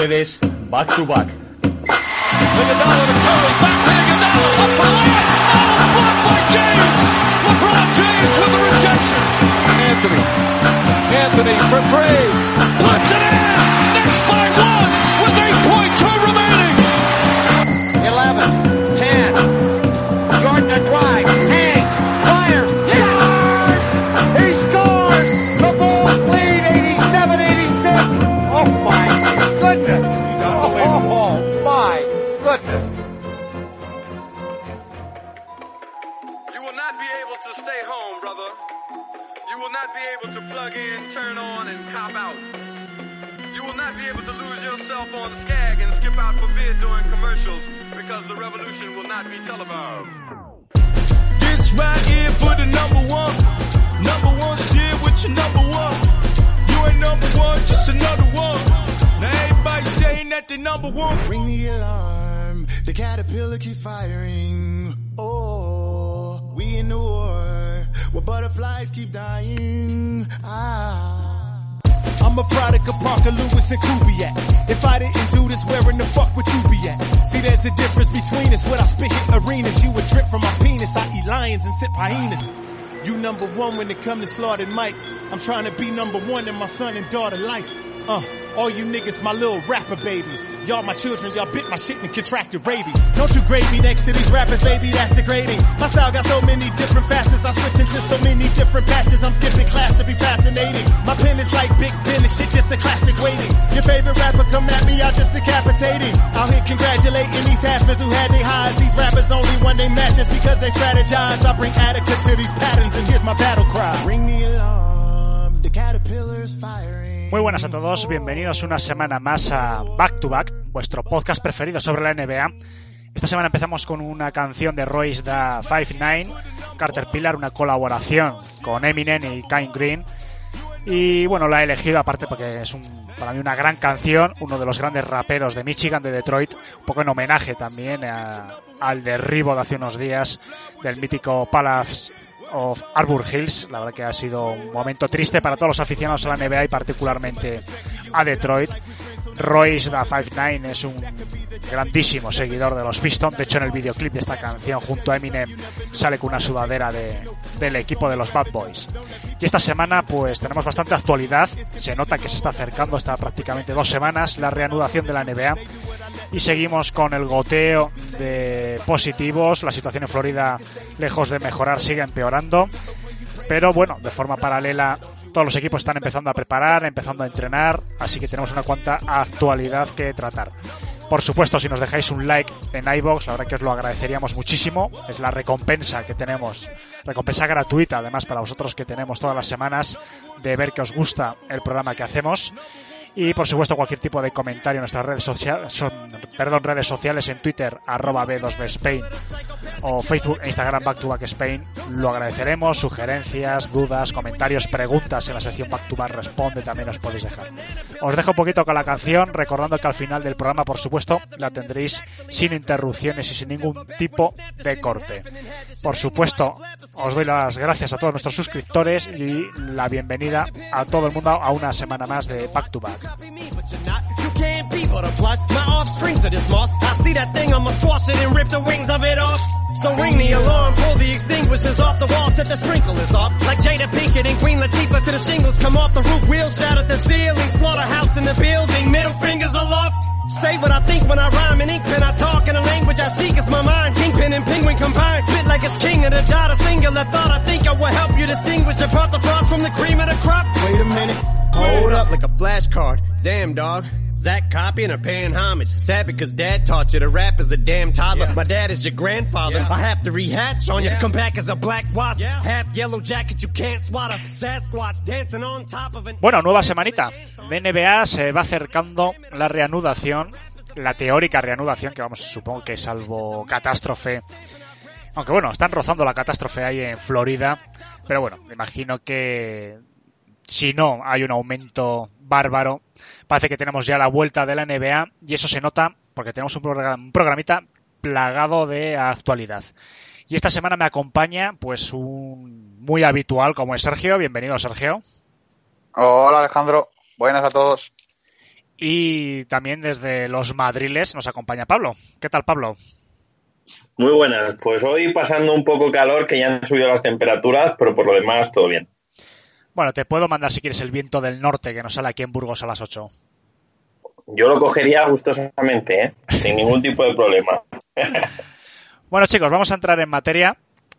It is back to back. Curry, back to blocked by James. LeBron James with the rejection. Anthony, Anthony for three, puts it in. You will not be able to plug in, turn on, and cop out. You will not be able to lose yourself on the skag and skip out for beer during commercials because the revolution will not be televised. This right here for the number one. Number one shit with your number one. You ain't number one, just another one. Now everybody saying that they number one. Ring the alarm. The caterpillar keeps firing. Oh, we in the war where butterflies keep dying. Ah. I'm a product of Parker Lewis and Kubiak. If I didn't do this, where in the fuck would you be at? See, there's a difference between us. When I spit hit arenas, you would drip from my penis. I eat lions and sip hyenas. You number one when it come to slaughtered mics. I'm trying to be number one in my son and daughter life. Uh, all you niggas, my little rapper babies. Y'all my children, y'all bit my shit and contracted rabies. Don't you grade me next to these rappers, baby, that's degrading. My style got so many different facets, I switch into so many different patches. I'm skipping class to be fascinating. My pen is like Big Ben, this shit just a classic waiting. Your favorite rapper come at me, I just decapitate decapitating. Out here congratulating these haspers who had their highs. These rappers only won they matches because they strategize. I bring Attica to these patterns and here's my battle cry. Ring the alarm. The caterpillar's firing. Muy buenas a todos, bienvenidos una semana más a Back to Back, vuestro podcast preferido sobre la NBA. Esta semana empezamos con una canción de Royce da 5'9, Caterpillar, una colaboración con Eminem y Kanye Green. Y bueno, la he elegido aparte porque es un, para mí una gran canción, uno de los grandes raperos de Michigan, de Detroit, un poco en homenaje también a- al derribo de hace unos días del mítico Palace of Arbor Hills. La verdad que ha sido un momento triste para todos los aficionados a la NBA y particularmente a Detroit. Royce da 5'9 es un grandísimo seguidor de los Pistons. De hecho, en el videoclip de esta canción, junto a Eminem, sale con una sudadera de- del equipo de los Bad Boys. Y esta semana, pues tenemos bastante actualidad. Se nota que se está acercando, está prácticamente dos semanas, la reanudación de la NBA. Y seguimos con el goteo de positivos. La situación en Florida, lejos de mejorar, sigue empeorando. Pero bueno, de forma paralela, todos los equipos están empezando a preparar, empezando a entrenar, así que tenemos una cuanta actualidad que tratar. Por supuesto, si nos dejáis un like en iBox, la verdad que os lo agradeceríamos muchísimo. Es la recompensa que tenemos, recompensa gratuita además para vosotros que tenemos todas las semanas de ver que os gusta el programa que hacemos. Y por supuesto cualquier tipo de comentario en nuestras redes sociales, perdón, redes sociales en Twitter, arroba B2Bspain o Facebook e Instagram Back to Back Spain, lo agradeceremos, sugerencias, dudas, comentarios, preguntas en la sección Back to Back Responde también os podéis dejar. Os dejo un poquito con la canción, recordando que al final del programa, por supuesto, la tendréis sin interrupciones y sin ningún tipo de corte. Por supuesto, os doy las gracias a todos nuestros suscriptores y la bienvenida a todo el mundo a una semana más de Back to Back. You can't be but a plus. My offsprings of this moss. I see that thing, I'ma squash it and rip the wings of it off. So ring the alarm, pull the extinguishers off the wall, set the sprinklers off. Like Jada Pinkett and Queen Latifah to the shingles come off the roof, wheels shout at the ceiling, slaughterhouse in the building, middle fingers aloft. Say what I think when I rhyme in ink pen. I talk in a language I speak. It's my mind. Kingpin and penguin combined. Spit like it's king of the dot. A singular thought. I think I will help you distinguish apart the fraud from the cream of the crop. Wait a minute. Hold up like a flashcard. Damn, dog. Zach copying or paying homage. Sad because dad taught you to rap as a damn toddler. My dad is your grandfather. I have to rehatch on you. Come back as a black wasp. Half yellow jacket you can't swat a Sasquatch dancing on top of an... Bueno, nueva semanita. De NBA se va acercando la reanudación, la teórica reanudación, que vamos, supongo que salvo catástrofe. Aunque bueno, están rozando la catástrofe ahí en Florida. Pero bueno, me imagino que si no hay un aumento bárbaro, parece que tenemos ya la vuelta de la NBA y eso se nota porque tenemos un, programita plagado de actualidad. Y esta semana me acompaña pues un muy habitual como es Sergio. Bienvenido Sergio. Hola Alejandro, buenas a todos. Y también desde los Madriles nos acompaña Pablo. ¿Qué tal Pablo? Muy buenas, pues hoy pasando un poco calor que ya han subido las temperaturas, pero por lo demás todo bien. Bueno, te puedo mandar si quieres el viento del norte que nos sale aquí en Burgos a las 8. Yo lo cogería gustosamente, ¿eh? sin ningún tipo de problema. bueno, chicos, vamos a entrar en materia.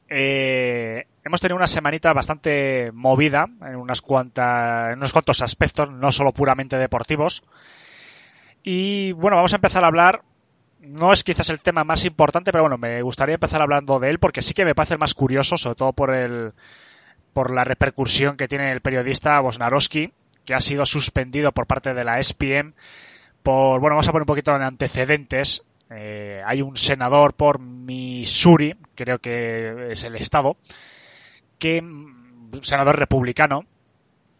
Eh, hemos tenido una semanita bastante movida en, unas cuantas, en unos cuantos aspectos, no solo puramente deportivos. Y bueno, vamos a empezar a hablar. No es quizás el tema más importante, pero bueno, me gustaría empezar hablando de él porque sí que me parece el más curioso, sobre todo por el, por la repercusión que tiene el periodista Bosnarowski, que ha sido suspendido por parte de la SPM por, bueno, vamos a poner un poquito en antecedentes. Eh, hay un senador por Missouri, creo que es el estado, que, un senador republicano,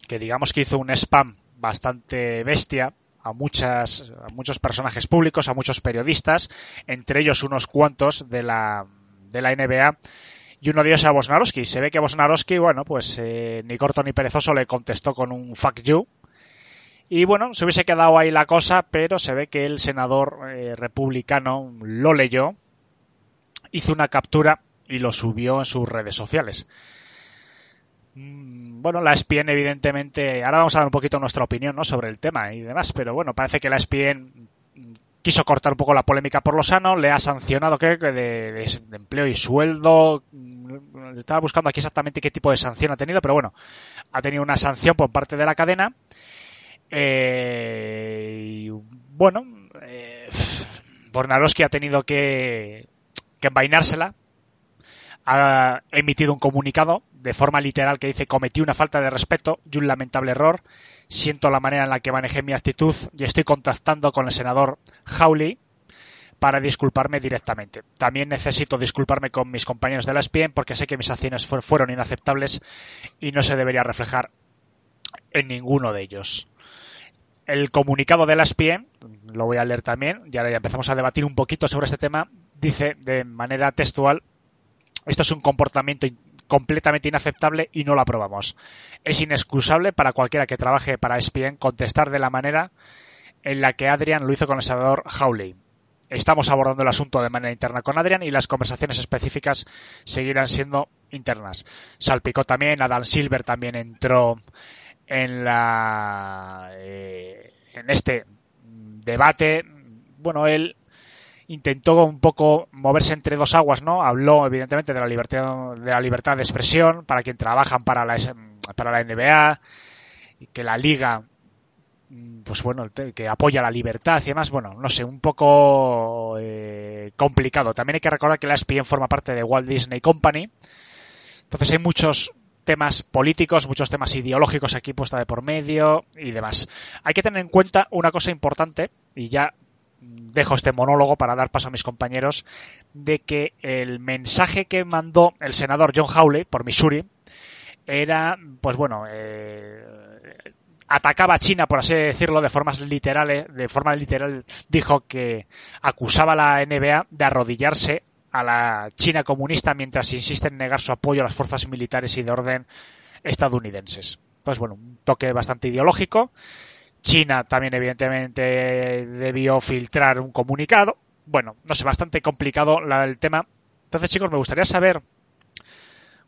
que digamos que hizo un spam bastante bestia a muchas a muchos personajes públicos, a muchos periodistas, entre ellos unos cuantos de la de la NBA y uno de ellos era Bosnarowski. Se ve que Bosnarowski, bueno, pues eh, ni corto ni perezoso le contestó con un fuck you. Y bueno, se hubiese quedado ahí la cosa, pero se ve que el senador eh, republicano lo leyó, hizo una captura y lo subió en sus redes sociales. Mm, bueno, la SPN evidentemente, ahora vamos a dar un poquito nuestra opinión ¿no? sobre el tema y demás, pero bueno, parece que la SPN quiso cortar un poco la polémica por lo sano, le ha sancionado, creo que de, de, empleo y sueldo. Estaba buscando aquí exactamente qué tipo de sanción ha tenido, pero bueno, ha tenido una sanción por parte de la cadena. Eh, y bueno, eh, Bornarowski ha tenido que, que envainársela. Ha emitido un comunicado de forma literal que dice cometí una falta de respeto y un lamentable error siento la manera en la que manejé mi actitud y estoy contactando con el senador Hawley para disculparme directamente. También necesito disculparme con mis compañeros de la SPN porque sé que mis acciones fueron inaceptables y no se debería reflejar en ninguno de ellos. El comunicado de la SPN, lo voy a leer también, ya empezamos a debatir un poquito sobre este tema, dice de manera textual, esto es un comportamiento completamente inaceptable y no lo aprobamos. Es inexcusable para cualquiera que trabaje para ESPN contestar de la manera en la que Adrian lo hizo con el senador Hawley. Estamos abordando el asunto de manera interna con Adrian y las conversaciones específicas seguirán siendo internas. Salpicó también, Adam Silver también entró en la eh, en este debate. Bueno, él intentó un poco moverse entre dos aguas, ¿no? Habló evidentemente de la libertad de la libertad de expresión para quien trabajan para la para la NBA y que la liga pues bueno, que apoya la libertad y demás, bueno, no sé, un poco eh, complicado. También hay que recordar que la ESPN forma parte de Walt Disney Company. Entonces hay muchos temas políticos, muchos temas ideológicos aquí puesta de por medio y demás. Hay que tener en cuenta una cosa importante, y ya dejo este monólogo para dar paso a mis compañeros, de que el mensaje que mandó el senador John Hawley por Missouri era, pues bueno, eh, atacaba a China, por así decirlo, de formas literales, de forma literal dijo que acusaba a la NBA de arrodillarse a la China comunista mientras insiste en negar su apoyo a las fuerzas militares y de orden estadounidenses. Pues bueno, un toque bastante ideológico China también evidentemente debió filtrar un comunicado. Bueno, no sé, bastante complicado el tema. Entonces, chicos, me gustaría saber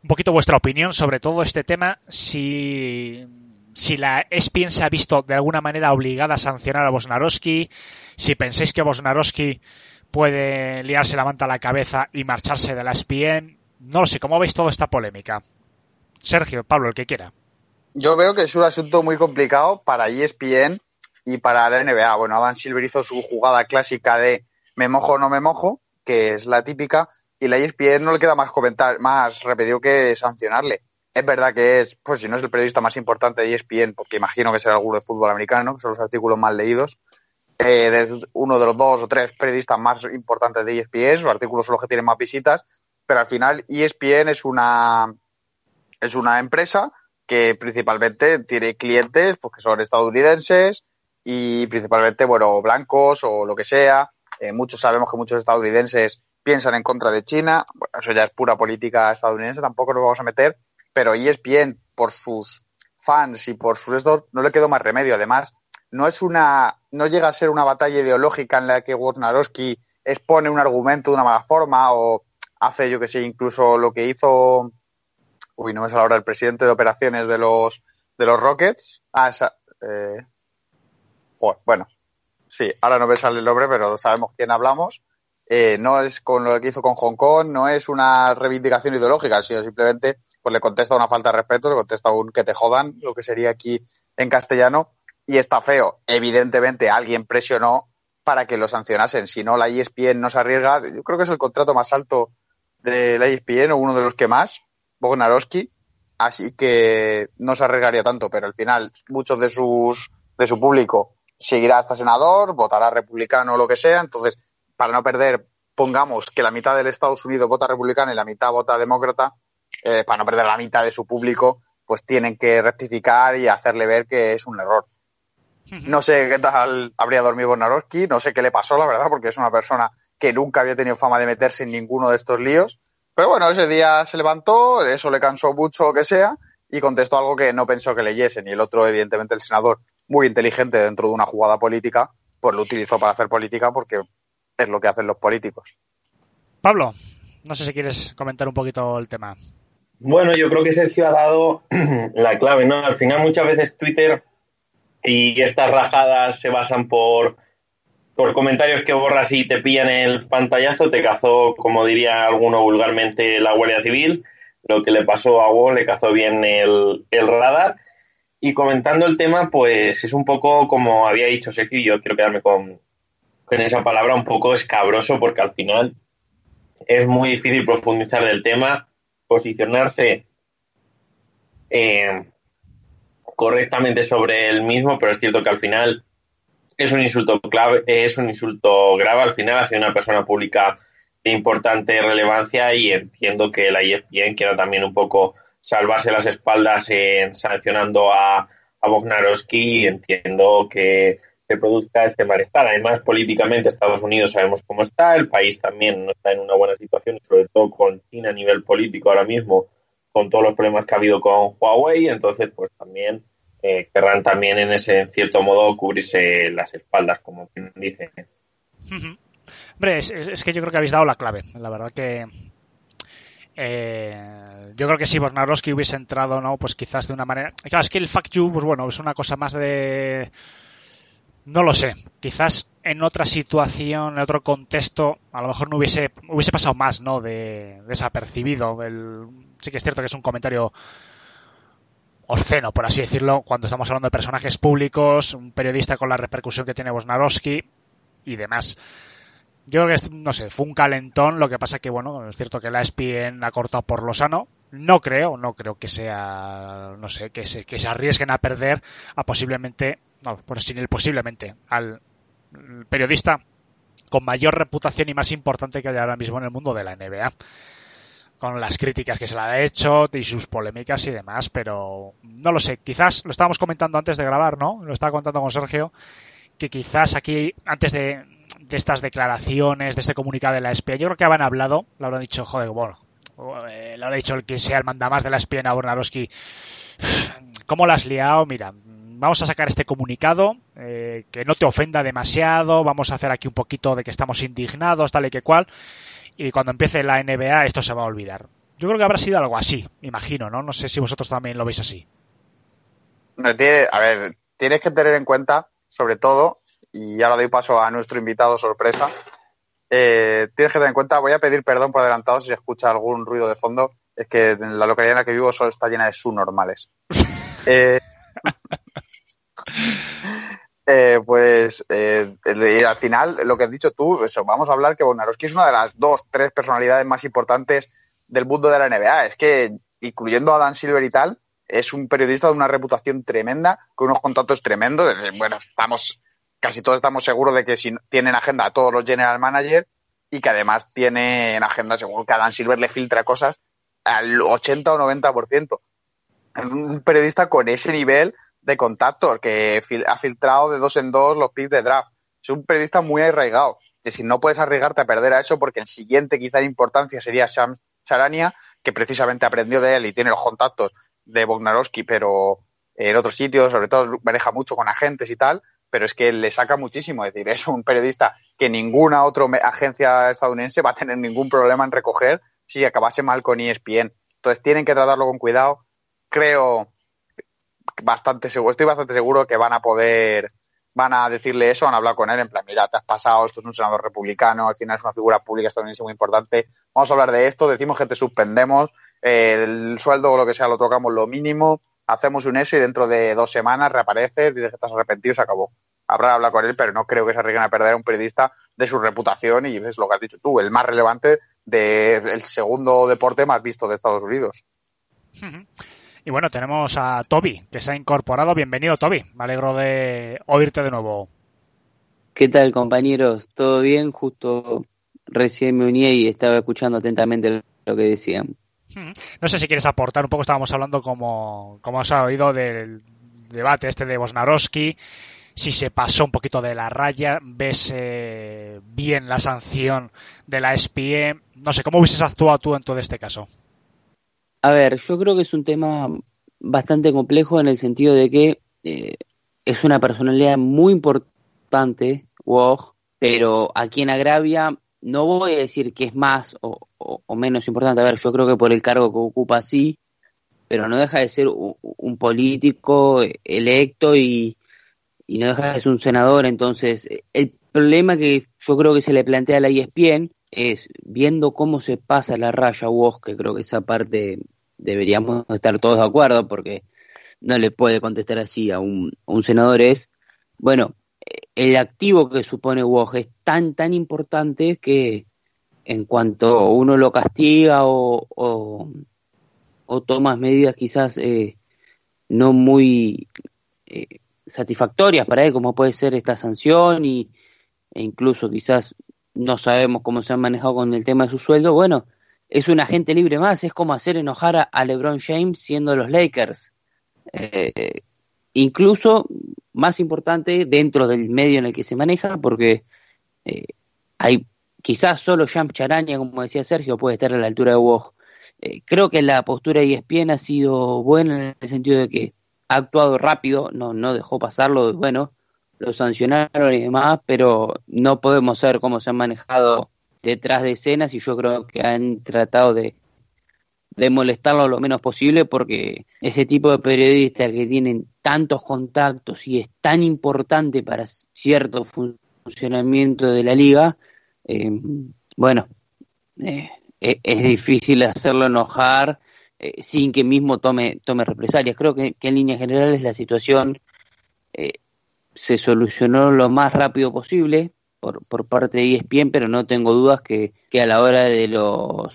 un poquito vuestra opinión sobre todo este tema, si, si la ESPN se ha visto de alguna manera obligada a sancionar a Bosnarowski, si pensáis que Bosnarowski puede liarse la manta a la cabeza y marcharse de la ESPN. No lo sé, ¿cómo veis toda esta polémica? Sergio, Pablo, el que quiera. Yo veo que es un asunto muy complicado para ESPN y para la NBA. Bueno, Adam Silver hizo su jugada clásica de me mojo o no me mojo, que es la típica, y la ESPN no le queda más comentar, más remedio que sancionarle. Es verdad que es, pues si no es el periodista más importante de ESPN, porque imagino que será alguno de fútbol americano, que son los artículos más leídos, eh, de uno de los dos o tres periodistas más importantes de ESPN, sus artículos son los que tienen más visitas, pero al final ESPN es una, es una empresa que principalmente tiene clientes pues, que son estadounidenses y principalmente, bueno, blancos o lo que sea. Eh, muchos sabemos que muchos estadounidenses piensan en contra de China. Eso ya es pura política estadounidense, tampoco nos vamos a meter. Pero ESPN, por sus fans y por sus estos, no le quedó más remedio. Además, no es una, no llega a ser una batalla ideológica en la que Wojnarowski expone un argumento de una mala forma o hace, yo que sé, incluso lo que hizo, uy, no me sale ahora el presidente de operaciones de los, de los Rockets. Ah, esa, eh, bueno, sí, ahora no me sale el nombre, pero sabemos quién hablamos. Eh, no es con lo que hizo con Hong Kong, no es una reivindicación ideológica, sino simplemente pues le contesta una falta de respeto, le contesta un que te jodan, lo que sería aquí en castellano, y está feo. Evidentemente alguien presionó para que lo sancionasen. Si no, la ESPN no se arriesga. Yo creo que es el contrato más alto de la ESPN o uno de los que más, Bognarowski. Así que no se arriesgaría tanto, pero al final muchos de sus de su público seguirá hasta senador, votará republicano o lo que sea. Entonces, para no perder, pongamos que la mitad del Estados Unidos vota republicano y la mitad vota demócrata, eh, para no perder la mitad de su público, pues tienen que rectificar y hacerle ver que es un error. No sé qué tal habría dormido Bonarowski, no sé qué le pasó, la verdad, porque es una persona que nunca había tenido fama de meterse en ninguno de estos líos. Pero bueno, ese día se levantó, eso le cansó mucho, lo que sea, y contestó algo que no pensó que leyesen. Y el otro, evidentemente, el senador, muy inteligente dentro de una jugada política, pues lo utilizó para hacer política porque es lo que hacen los políticos. Pablo, no sé si quieres comentar un poquito el tema. Bueno, yo creo que Sergio ha dado la clave, ¿no? Al final muchas veces Twitter y estas rajadas se basan por, por comentarios que borras y te pillan el pantallazo, te cazó, como diría alguno vulgarmente, la Guardia Civil. Lo que le pasó a Wall le cazó bien el, radar. Y comentando el tema, pues es un poco como había dicho y yo quiero quedarme con, con esa palabra un poco escabroso, porque al final es muy difícil profundizar del tema, posicionarse eh, correctamente sobre el mismo, pero es cierto que al final es un insulto clave, es un insulto grave al final hacia una persona pública de importante relevancia y entiendo que la ESPN quiera también un poco salvarse las espaldas en sancionando a, a Bognarowski y entiendo que se produzca este malestar. Además, políticamente Estados Unidos sabemos cómo está, el país también no está en una buena situación, sobre todo con China a nivel político ahora mismo, con todos los problemas que ha habido con Huawei, entonces pues también eh, querrán también en ese en cierto modo cubrirse las espaldas, como quien dice. Hombre, es, es, que yo creo que habéis dado la clave. La verdad que eh, yo creo que si Bornarowski hubiese entrado, ¿no? Pues quizás de una manera. Claro, es que el fact you, pues bueno, es una cosa más de. No lo sé. Quizás en otra situación, en otro contexto, a lo mejor no hubiese, hubiese pasado más, ¿no? De desapercibido. Sí que es cierto que es un comentario obsceno, por así decirlo, cuando estamos hablando de personajes públicos, un periodista con la repercusión que tiene Bosnarowski y demás. Yo creo que, no sé, fue un calentón, lo que pasa que, bueno, es cierto que la ESPN ha cortado por lo sano. No creo, no creo que sea, no sé, que se, que se arriesguen a perder a posiblemente, no, pues sin el posiblemente, al periodista con mayor reputación y más importante que hay ahora mismo en el mundo de la NBA con las críticas que se le ha hecho y sus polémicas y demás, pero no lo sé, quizás lo estábamos comentando antes de grabar, ¿no? Lo estaba contando con Sergio, que quizás aquí, antes de, de estas declaraciones, de este comunicado de la espía, yo creo que habían hablado, lo habrán dicho, joder, bueno, eh, lo habrá dicho el que sea el mandamás de la espía a Bornarowski, ¿cómo lo has liado? Mira, vamos a sacar este comunicado, eh, que no te ofenda demasiado, vamos a hacer aquí un poquito de que estamos indignados, tal y que cual, y cuando empiece la NBA esto se va a olvidar. Yo creo que habrá sido algo así, imagino, ¿no? No sé si vosotros también lo veis así. A ver, tienes que tener en cuenta, sobre todo, y ahora doy paso a nuestro invitado sorpresa, eh, tienes que tener en cuenta, voy a pedir perdón por adelantado si se escucha algún ruido de fondo, es que en la localidad en la que vivo solo está llena de subnormales. Eh, eh, pues eh, el- al final, lo que has dicho tú, eso, vamos a hablar que Bognarowski es una de las dos, tres personalidades más importantes del mundo de la NBA. Es que, incluyendo a Dan Silver y tal, es un periodista de una reputación tremenda, con unos contactos tremendos. Bueno, estamos, casi todos estamos seguros de que si tienen agenda a todos los general managers y que además tienen agenda, seguro que a Dan Silver le filtra cosas al 80 o 90%. Un periodista con ese nivel de contactos que fil- ha filtrado de dos en dos los picks de draft. Es un periodista muy arraigado. Es decir, no puedes arriesgarte a perder a eso porque el siguiente quizá de importancia sería Shams Charania, que precisamente aprendió de él y tiene los contactos de Bognarowski, pero en otros sitios, sobre todo maneja mucho con agentes y tal, pero es que le saca muchísimo. Es decir, es un periodista que ninguna otra agencia estadounidense va a tener ningún problema en recoger si acabase mal con ESPN. Entonces tienen que tratarlo con cuidado. Creo bastante seguro, estoy bastante seguro que van a poder, van a decirle eso, van a hablar con él en plan, mira, te has pasado, esto es un senador republicano, al final es una figura pública estadounidense muy importante, vamos a hablar de esto, decimos que te suspendemos, eh, el sueldo o lo que sea lo tocamos lo mínimo, hacemos un eso y dentro de dos semanas reapareces, dices que estás arrepentido se acabó. Habrá hablar con él, pero no creo que se arriesguen a perder a un periodista de su reputación y es lo que has dicho tú, el más relevante del segundo deporte más visto de Estados Unidos. Y bueno, tenemos a Toby, que se ha incorporado. Bienvenido, Toby. Me alegro de oírte de nuevo. ¿Qué tal, compañeros? ¿Todo bien? Justo recién me uní y estaba escuchando atentamente lo que decían. No sé si quieres aportar un poco, estábamos hablando como, como os ha oído del debate este de Bosnarowski, si se pasó un poquito de la raya, ves eh, bien la sanción de la SPE, no sé, ¿cómo hubieses actuado tú en todo este caso? A ver, yo creo que es un tema bastante complejo en el sentido de que eh, es una personalidad muy importante, Woj, pero a quien agravia no voy a decir que es más o, menos importante. A ver, yo creo que por el cargo que ocupa sí, pero no deja de ser un, político electo y, no deja de ser un senador. Entonces, el problema que yo creo que se le plantea a la ESPN es viendo cómo se pasa la raya Woj, que creo que esa parte deberíamos estar todos de acuerdo porque no le puede contestar así a un, un senador es, bueno, el activo que supone Woj es tan, tan importante que en cuanto uno lo castiga o, o, o medidas quizás eh, no muy eh, satisfactorias para él, como puede ser esta sanción y, e incluso quizás no sabemos cómo se han manejado con el tema de su sueldo, bueno, es un agente libre más, es como hacer enojar a, LeBron James siendo los Lakers. Eh, incluso más importante dentro del medio en el que se maneja, porque eh, hay quizás solo Champ Charania, como decía Sergio, puede estar a la altura de Woj. Eh, creo que la postura de ESPN ha sido buena en el sentido de que ha actuado rápido, no, no dejó pasarlo, bueno, lo sancionaron y demás, pero no podemos saber cómo se han manejado detrás de escenas y yo creo que han tratado de, molestarlo lo menos posible porque ese tipo de periodistas que tienen tantos contactos y es tan importante para cierto funcionamiento de la liga, eh, bueno, eh, es, es difícil hacerlo enojar eh, sin que mismo tome, tome represalias. Creo que, que en líneas generales la situación se solucionó lo más rápido posible por, por parte de ESPN, pero no tengo dudas que, que a la hora de los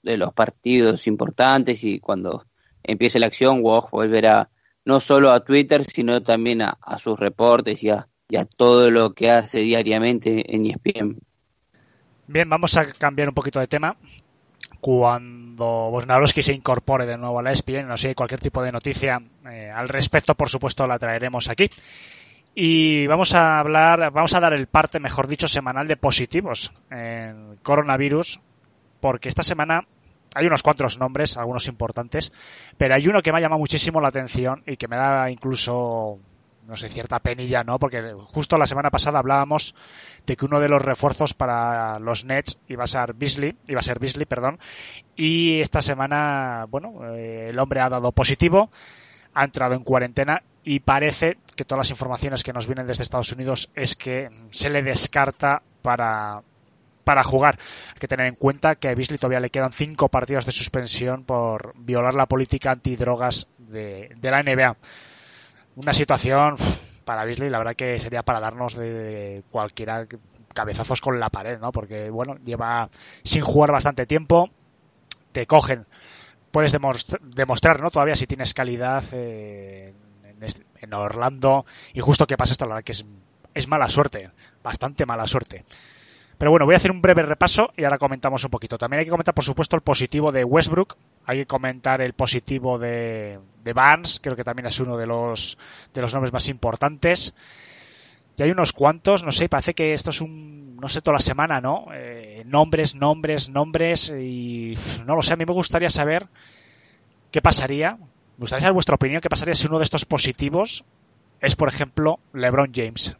de los partidos importantes y cuando empiece la acción, Woj volverá no solo a Twitter, sino también a, a sus reportes y a, y todo lo que hace diariamente en ESPN. Bien, vamos a cambiar un poquito de tema. Cuando Bosnarowski se incorpore de nuevo a la ESPN, no sé, cualquier tipo de noticia eh, al respecto, por supuesto, la traeremos aquí. Y vamos a hablar, vamos a dar el parte, mejor dicho, semanal de positivos en coronavirus, porque esta semana hay unos cuantos nombres, algunos importantes, pero hay uno que me ha llamado muchísimo la atención y que me da incluso, no sé, cierta penilla, ¿no? Porque justo la semana pasada hablábamos de que uno de los refuerzos para los Nets iba a ser Beasley, iba a ser Beasley, perdón, y esta semana, bueno, eh, el hombre ha dado positivo, ha entrado en cuarentena y parece que todas las informaciones que nos vienen desde Estados Unidos es que se le descarta para para jugar. Hay que tener en cuenta que a Beasley todavía le quedan cinco partidos de suspensión por violar la política antidrogas de, de la NBA. Una situación para Beasley, la verdad que sería para darnos de cualquiera cabezazos con la pared, ¿no? Porque, bueno, lleva sin jugar bastante tiempo, te cogen, puedes demostrar, ¿no? Todavía si tienes calidad eh, en, Orlando y justo que pasa esto, la que es, es mala suerte, bastante mala suerte. Pero bueno, voy a hacer un breve repaso y ahora comentamos un poquito. También hay que comentar, por supuesto, el positivo de Westbrook. Hay que comentar el positivo de, de Barnes, creo que también es uno de los, de los nombres más importantes. Y hay unos cuantos, no sé, parece que esto es un, no sé, toda la semana, ¿no? Eh, nombres, nombres, nombres y no lo sé, a mí me gustaría saber qué pasaría, me gustaría saber vuestra opinión, qué pasaría si uno de estos positivos es, por ejemplo, LeBron James.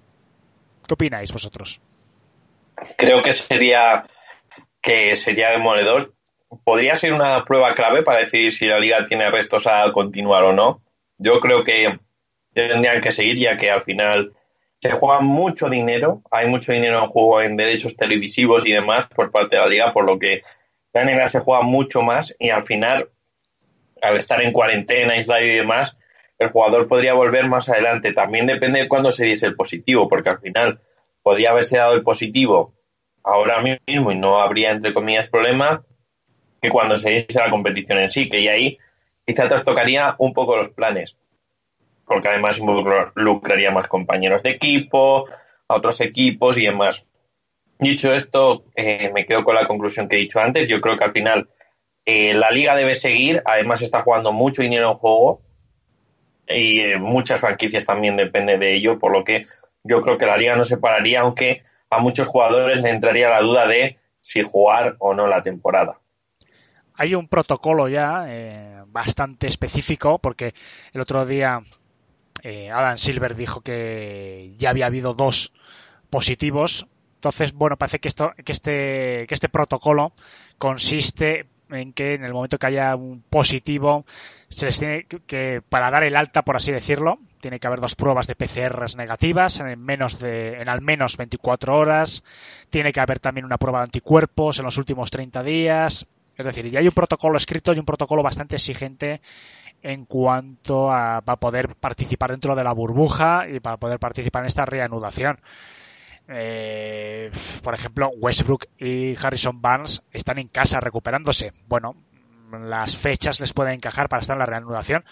¿Qué opináis vosotros? Creo que sería que sería demoledor. Podría ser una prueba clave para decidir si la liga tiene restos a continuar o no. Yo creo que tendrían que seguir ya que al final se juega mucho dinero, hay mucho dinero en juego en derechos televisivos y demás por parte de la liga, por lo que la NBA se juega mucho más y al final, al estar en cuarentena, aislado y demás, el jugador podría volver más adelante. También depende de cuándo se diese el positivo, porque al final podría haberse dado el positivo ahora mismo y no habría, entre comillas, problema que cuando se diese la competición en sí, que y ahí quizá tocaría un poco los planes porque además involucraría más compañeros de equipo, a otros equipos y demás. Dicho esto, eh, me quedo con la conclusión que he dicho antes. Yo creo que al final eh, la liga debe seguir. Además está jugando mucho dinero en juego y eh, muchas franquicias también dependen de ello, por lo que yo creo que la liga no se pararía, aunque a muchos jugadores le entraría la duda de si jugar o no la temporada. Hay un protocolo ya bastante específico, porque el otro día eh, Adam Silver dijo que ya había habido dos positivos. Entonces, bueno, parece que esto, que este, que este protocolo consiste en que en el momento que haya un positivo, se les tiene que, para dar el alta, por así decirlo, tiene que haber dos pruebas de PCRs negativas en menos de, en al menos 24 horas, tiene que haber también una prueba de anticuerpos en los últimos 30 días, es decir, ya hay un protocolo escrito y un protocolo bastante exigente en cuanto a, poder participar dentro de la burbuja y para poder participar en esta reanudación. Eh, por ejemplo, Westbrook y Harrison Barnes están en casa recuperándose. Bueno, las fechas les pueden encajar para estar en la reanudación.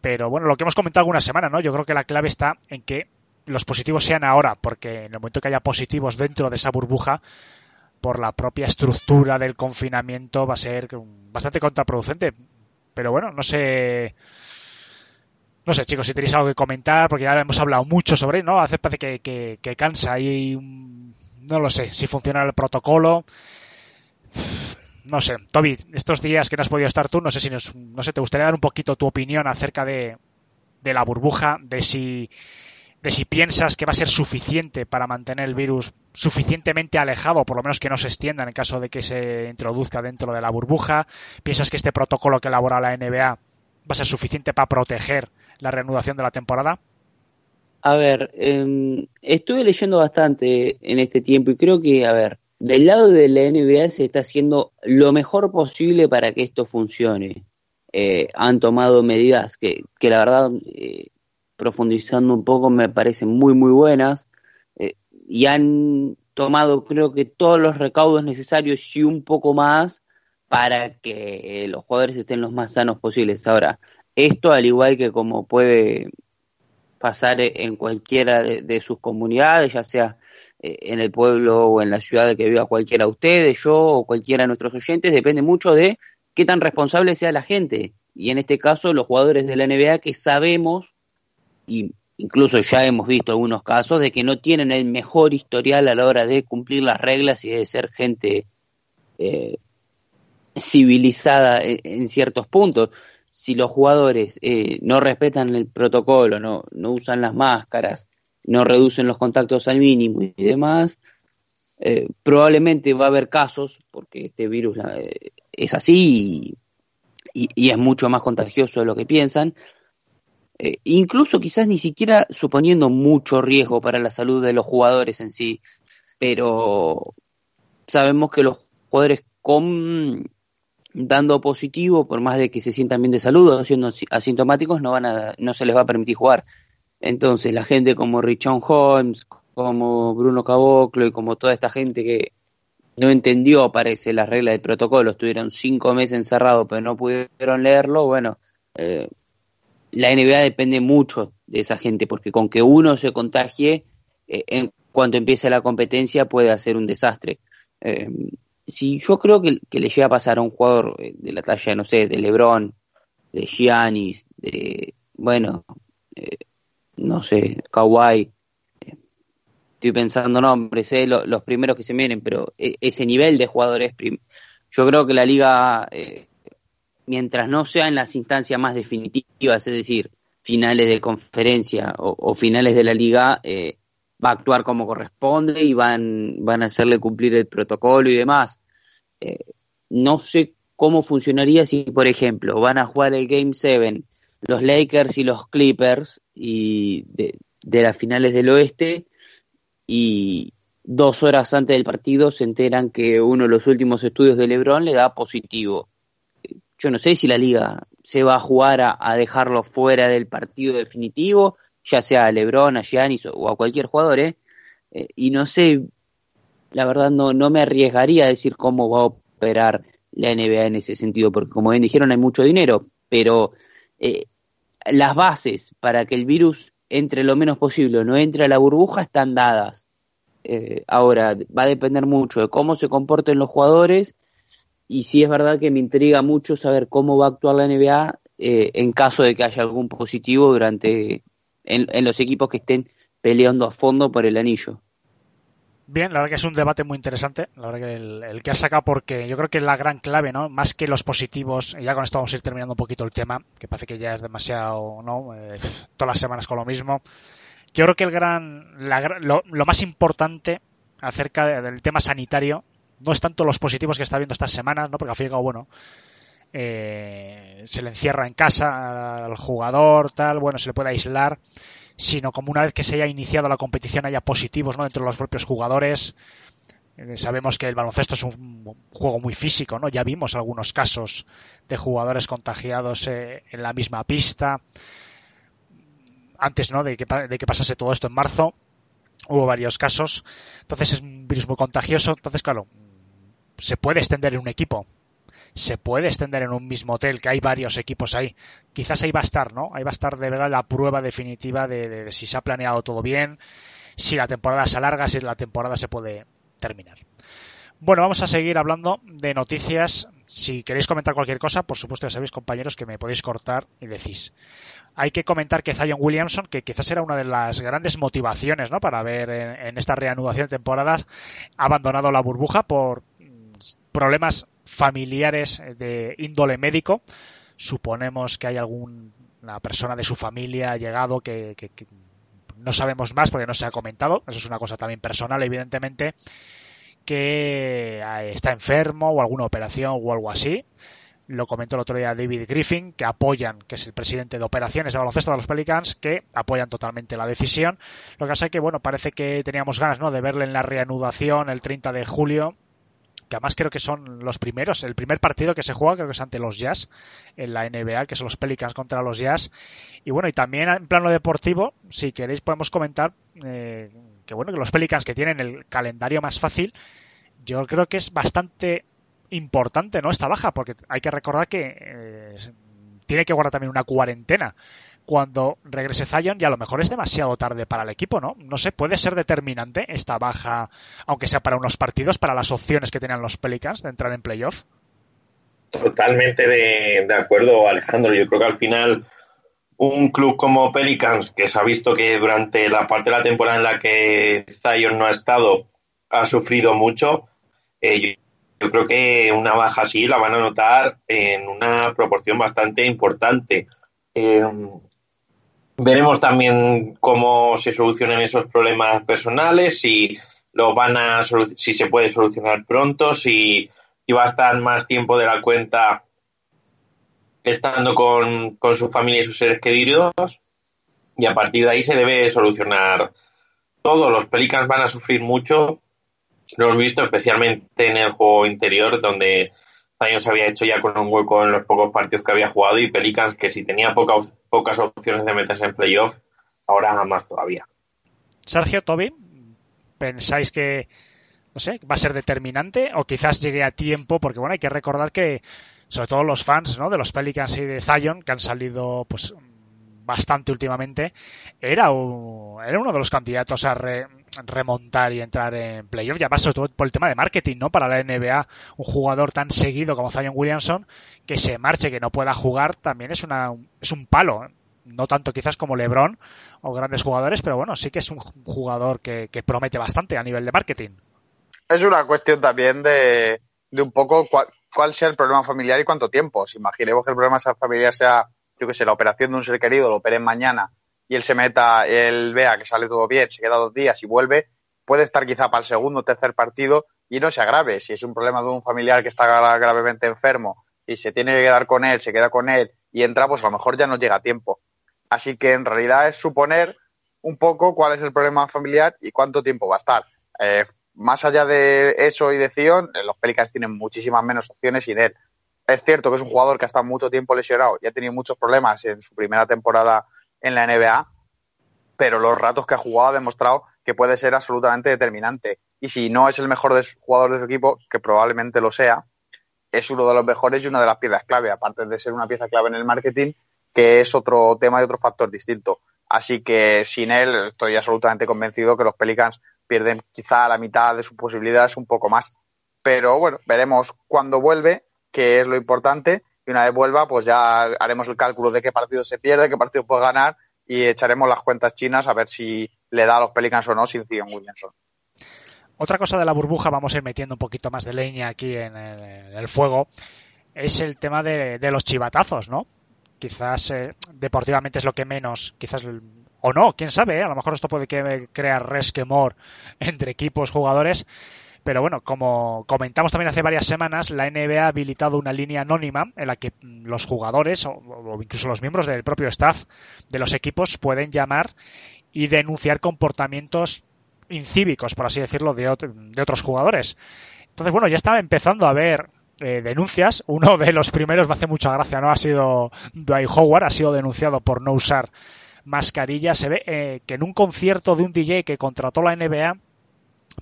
Pero bueno, lo que hemos comentado alguna semana, ¿no? Yo creo que la clave está en que los positivos sean ahora, porque en el momento que haya positivos dentro de esa burbuja, por la propia estructura del confinamiento va a ser bastante contraproducente. Pero bueno, no sé. No sé, chicos, si tenéis algo que comentar, porque ya hemos hablado mucho sobre, ¿no? Hace parece que, que, cansa y no lo sé, si funciona el protocolo. No sé, Toby, estos días que no has podido estar tú, no sé si nos, no sé, te gustaría dar un poquito tu opinión acerca de, de la burbuja, de si de si piensas que va a ser suficiente para mantener el virus suficientemente alejado, por lo menos que no se extienda en el caso de que se introduzca dentro de la burbuja, piensas que este protocolo que elabora la NBA va a ser suficiente para proteger la reanudación de la temporada. A ver, eh, estuve leyendo bastante en este tiempo y creo que, a ver, del lado de la NBA se está haciendo lo mejor posible para que esto funcione. Eh, han tomado medidas que, que la verdad eh, profundizando un poco, me parecen muy, muy buenas. Eh, y han tomado, creo que, todos los recaudos necesarios y un poco más para que los jugadores estén los más sanos posibles. Ahora, esto, al igual que como puede pasar en cualquiera de, sus comunidades, ya sea eh, en el pueblo o en la ciudad que viva cualquiera de ustedes, yo o cualquiera de nuestros oyentes, depende mucho de qué tan responsable sea la gente. Y en este caso, los jugadores de la NBA que sabemos y incluso ya hemos visto algunos casos de que no tienen el mejor historial a la hora de cumplir las reglas y de ser gente eh, civilizada en, ciertos puntos. Si los jugadores eh, no respetan el protocolo, no, no usan las máscaras, no reducen los contactos al mínimo y demás, eh, probablemente va a haber casos, porque este virus es así y, y, es mucho más contagioso de lo que piensan, eh, incluso quizás ni siquiera suponiendo mucho riesgo para la salud de los jugadores en sí, pero sabemos que los jugadores con dando positivo, por más de que se sientan bien de salud o siendo asintomáticos, no van a, no se les va a permitir jugar. Entonces, la gente como Richon Holmes, como Bruno Caboclo y como toda esta gente que no entendió, parece, las reglas del protocolo, estuvieron cinco meses encerrados pero no pudieron leerlo, bueno, eh, la NBA depende mucho de esa gente, porque con que uno se contagie, eh, en cuanto empiece la competencia puede hacer un desastre. Eh, si yo creo que, le llega a pasar a un jugador eh, de la talla, no sé, de LeBron, de Giannis, de, bueno, eh, no sé, Kawhi, eh, estoy pensando nombres, sé los primeros que se vienen, pero ese nivel de jugadores, yo creo que la liga, mientras no sea en las instancias más definitivas, es decir, finales de conferencia o, o finales de la liga, eh, va a actuar como corresponde y van, van a hacerle cumplir el protocolo y demás. Eh, no sé cómo funcionaría si, por ejemplo, van a jugar el Game 7 los Lakers y los Clippers y de, las finales del oeste y dos horas antes del partido se enteran que uno de los últimos estudios de Lebron le da positivo. Yo no sé si la liga se va a jugar a, dejarlo fuera del partido definitivo ya sea a Lebron, a Giannis o a cualquier jugador, ¿eh? ¿eh? y no sé, la verdad no, no me arriesgaría a decir cómo va a operar la NBA en ese sentido, porque como bien dijeron hay mucho dinero, pero eh, las bases para que el virus entre lo menos posible, no entre a la burbuja, están dadas. Eh, ahora, va a depender mucho de cómo se comporten los jugadores y si es verdad que me intriga mucho saber cómo va a actuar la NBA en caso de que haya algún positivo durante en, los equipos que estén peleando a fondo por el anillo. Bien, la verdad que es un debate muy interesante, la verdad que el, que ha sacado porque yo creo que la gran clave, ¿no? Más que los positivos, y ya con esto vamos a ir terminando un poquito el tema, que parece que ya es demasiado, ¿no? Eh, todas las semanas con lo mismo. Yo creo que el gran, lo, más importante acerca del tema sanitario no es tanto los positivos que está viendo estas semanas, ¿no? Porque al fin y cabo, bueno, eh, se le encierra en casa al jugador, tal, bueno, se le puede aislar, sino como una vez que se haya iniciado la competición haya positivos ¿no? dentro de los propios jugadores. Eh, sabemos que el baloncesto es un juego muy físico, ¿no? Ya vimos algunos casos de jugadores contagiados eh, en la misma pista. Antes, ¿no? De que, de que pasase todo esto en marzo, hubo varios casos. Entonces es un virus muy contagioso. Entonces, claro, se puede extender en un equipo se puede extender en un mismo hotel, que hay varios equipos ahí. Quizás ahí va a estar, ¿no? Ahí va a estar de verdad la prueba definitiva de, si se ha planeado todo bien, si la temporada se alarga, si la temporada se puede terminar. Bueno, vamos a seguir hablando de noticias. Si queréis comentar cualquier cosa, por supuesto ya sabéis, compañeros, que me podéis cortar y decís. Hay que comentar que Zion Williamson, que quizás era una de las grandes motivaciones ¿no? para ver en, esta reanudación de temporadas, abandonado la burbuja por problemas familiares de índole médico. Suponemos que hay alguna persona de su familia llegado que, no sabemos más porque no se ha comentado. Eso es una cosa también personal, evidentemente, que eh, está enfermo o alguna operación o algo así. Lo comentó el otro día David Griffin, que apoyan, que es el presidente de operaciones de baloncesto de los Pelicans, que apoyan totalmente la decisión. Lo que pasa es que, bueno, parece que teníamos ganas, ¿no?, de verle en la reanudación el 30 de julio que además creo que son los primeros. El primer partido que se juega creo que es ante los Jazz en la NBA, que son los Pelicans contra los Jazz. Y bueno, y también en plano deportivo, si queréis podemos comentar eh, que bueno, que los Pelicans que tienen el calendario más fácil, yo creo que es bastante importante, ¿no? Esta baja, porque hay que recordar que eh, tiene que guardar también una cuarentena cuando regrese Zion y a lo mejor es demasiado tarde para el equipo, ¿no? No sé, puede ser determinante esta baja, aunque sea para unos partidos, para las opciones que tenían los Pelicans de entrar en playoff. Totalmente de, acuerdo, Alejandro. Yo creo que al final un club como Pelicans, que se ha visto que durante la parte de la temporada en la que Zion no ha estado, ha sufrido mucho, eh, yo, creo que una baja así la van a notar en una proporción bastante importante. Eh, Veremos también cómo se solucionan esos problemas personales, si lo van a si se puede solucionar pronto, si, va a estar más tiempo de la cuenta estando con, su familia y sus seres queridos y a partir de ahí se debe solucionar todo. Los Pelicans van a sufrir mucho Lo hemos visto especialmente en el juego interior, donde Zion se había hecho ya con un hueco en los pocos partidos que había jugado y Pelicans que si tenía pocas, pocas opciones de meterse en playoff, ahora más todavía. Sergio, Toby, ¿pensáis que no sé, va a ser determinante o quizás llegue a tiempo? Porque bueno, hay que recordar que sobre todo los fans ¿no? de los Pelicans y de Zion, que han salido pues bastante últimamente, era, era uno de los candidatos a remontar y entrar en playoff. Y además, sobre todo por el tema de marketing, ¿no? Para la NBA, un jugador tan seguido como Zion Williamson, que se marche, que no pueda jugar, también es, una, es un palo. No tanto quizás como LeBron o grandes jugadores, pero bueno, sí que es un jugador que, que promete bastante a nivel de marketing. Es una cuestión también de, de un poco cuál, cuál sea el problema familiar y cuánto tiempo. Si imaginemos que el problema familiar sea yo que sé, la operación de un ser querido, lo operen mañana y él se meta, él vea que sale todo bien, se queda dos días y vuelve, puede estar quizá para el segundo o tercer partido y no se agrave. Si es un problema de un familiar que está gravemente enfermo y se tiene que quedar con él, se queda con él y entra, pues a lo mejor ya no llega a tiempo. Así que en realidad es suponer un poco cuál es el problema familiar y cuánto tiempo va a estar. Eh, más allá de eso y de Zion, eh, los Pelicans tienen muchísimas menos opciones sin él. Es cierto que es un jugador que ha estado mucho tiempo lesionado y ha tenido muchos problemas en su primera temporada en la NBA, pero los ratos que ha jugado ha demostrado que puede ser absolutamente determinante. Y si no es el mejor jugador de su equipo, que probablemente lo sea, es uno de los mejores y una de las piezas clave, aparte de ser una pieza clave en el marketing, que es otro tema y otro factor distinto. Así que sin él estoy absolutamente convencido que los Pelicans pierden quizá la mitad de sus posibilidades, un poco más. Pero bueno, veremos cuándo vuelve que es lo importante. Y una vez vuelva, pues ya haremos el cálculo de qué partido se pierde, qué partido puede ganar y echaremos las cuentas chinas a ver si le da a los Pelicans o no sin Zion Williamson. Otra cosa de la burbuja, vamos a ir metiendo un poquito más de leña aquí en el, fuego, es el tema de, los chivatazos, ¿no? Quizás eh, deportivamente es lo que menos, quizás o no, quién sabe, ¿eh? a lo mejor esto puede crear resquemor entre equipos, jugadores, pero bueno, como comentamos también hace varias semanas, la NBA ha habilitado una línea anónima en la que los jugadores o, incluso los miembros del propio staff de los equipos pueden llamar y denunciar comportamientos incívicos, por así decirlo, de, otros jugadores. Entonces, bueno, ya estaba empezando a haber eh, denuncias. Uno de los primeros, me hace mucha gracia, ¿no? Ha sido Dwight Howard, ha sido denunciado por no usar mascarilla. Se ve eh, que en un concierto de un DJ que contrató la NBA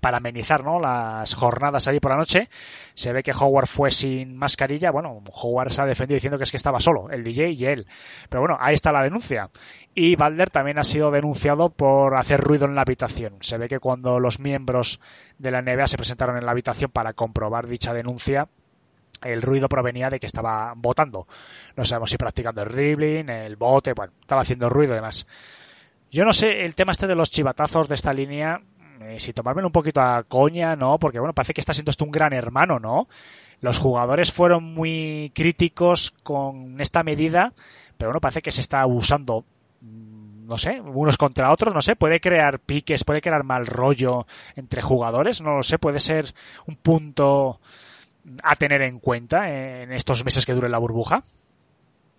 para amenizar ¿no? las jornadas allí por la noche. Se ve que Howard fue sin mascarilla. Bueno, Howard se ha defendido diciendo que es que estaba solo, el DJ y él. Pero bueno, ahí está la denuncia. Y Butler también ha sido denunciado por hacer ruido en la habitación. Se ve que cuando los miembros de la NBA se presentaron en la habitación para comprobar dicha denuncia, el ruido provenía de que estaba votando. No sabemos si practicando el dribbling, el bote, bueno, estaba haciendo ruido y demás. Yo no sé, el tema este de los chivatazos de esta línea, eh, si tomármelo un poquito a coña, ¿no? Porque bueno, parece que está siendo esto un gran hermano, ¿no? Los jugadores fueron muy críticos con esta medida, pero bueno, parece que se está abusando mm, no sé, unos contra otros, no sé, puede crear piques, puede crear mal rollo entre jugadores, no lo sé, puede ser un punto a tener en cuenta en estos meses que dure la burbuja.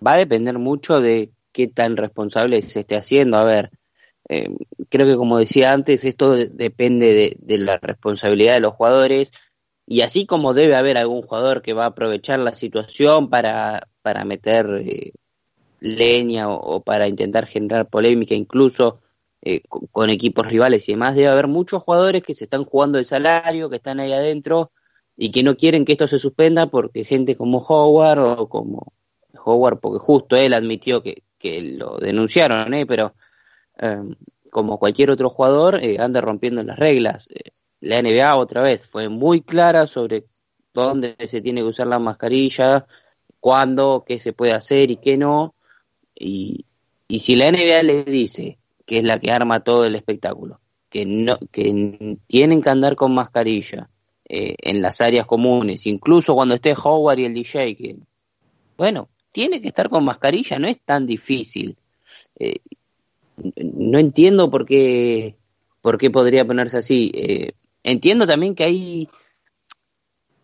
Va a depender mucho de qué tan responsable se esté haciendo. A ver, eh, creo que como decía antes, esto depende de, la responsabilidad de los jugadores y así como debe haber algún jugador que va a aprovechar la situación para, para meter eh, leña o, para intentar generar polémica incluso eh, con, equipos rivales y demás, debe haber muchos jugadores que se están jugando el salario, que están ahí adentro y que no quieren que esto se suspenda porque gente como Howard o como Howard, porque justo él admitió que, que lo denunciaron, ¿eh? pero Em, como cualquier otro jugador, eh, anda rompiendo las reglas. Eh, la NBA otra vez fue muy clara sobre dónde se tiene que usar la mascarilla, cuándo, qué se puede hacer y qué no. Y, y si la NBA le dice que es la que arma todo el espectáculo, que no, que tienen que andar con mascarilla eh, en las áreas comunes, incluso cuando esté Howard y el DJ, que bueno, tiene que estar con mascarilla, no es tan difícil. No entiendo por qué, por qué podría ponerse así. Eh, entiendo también que hay...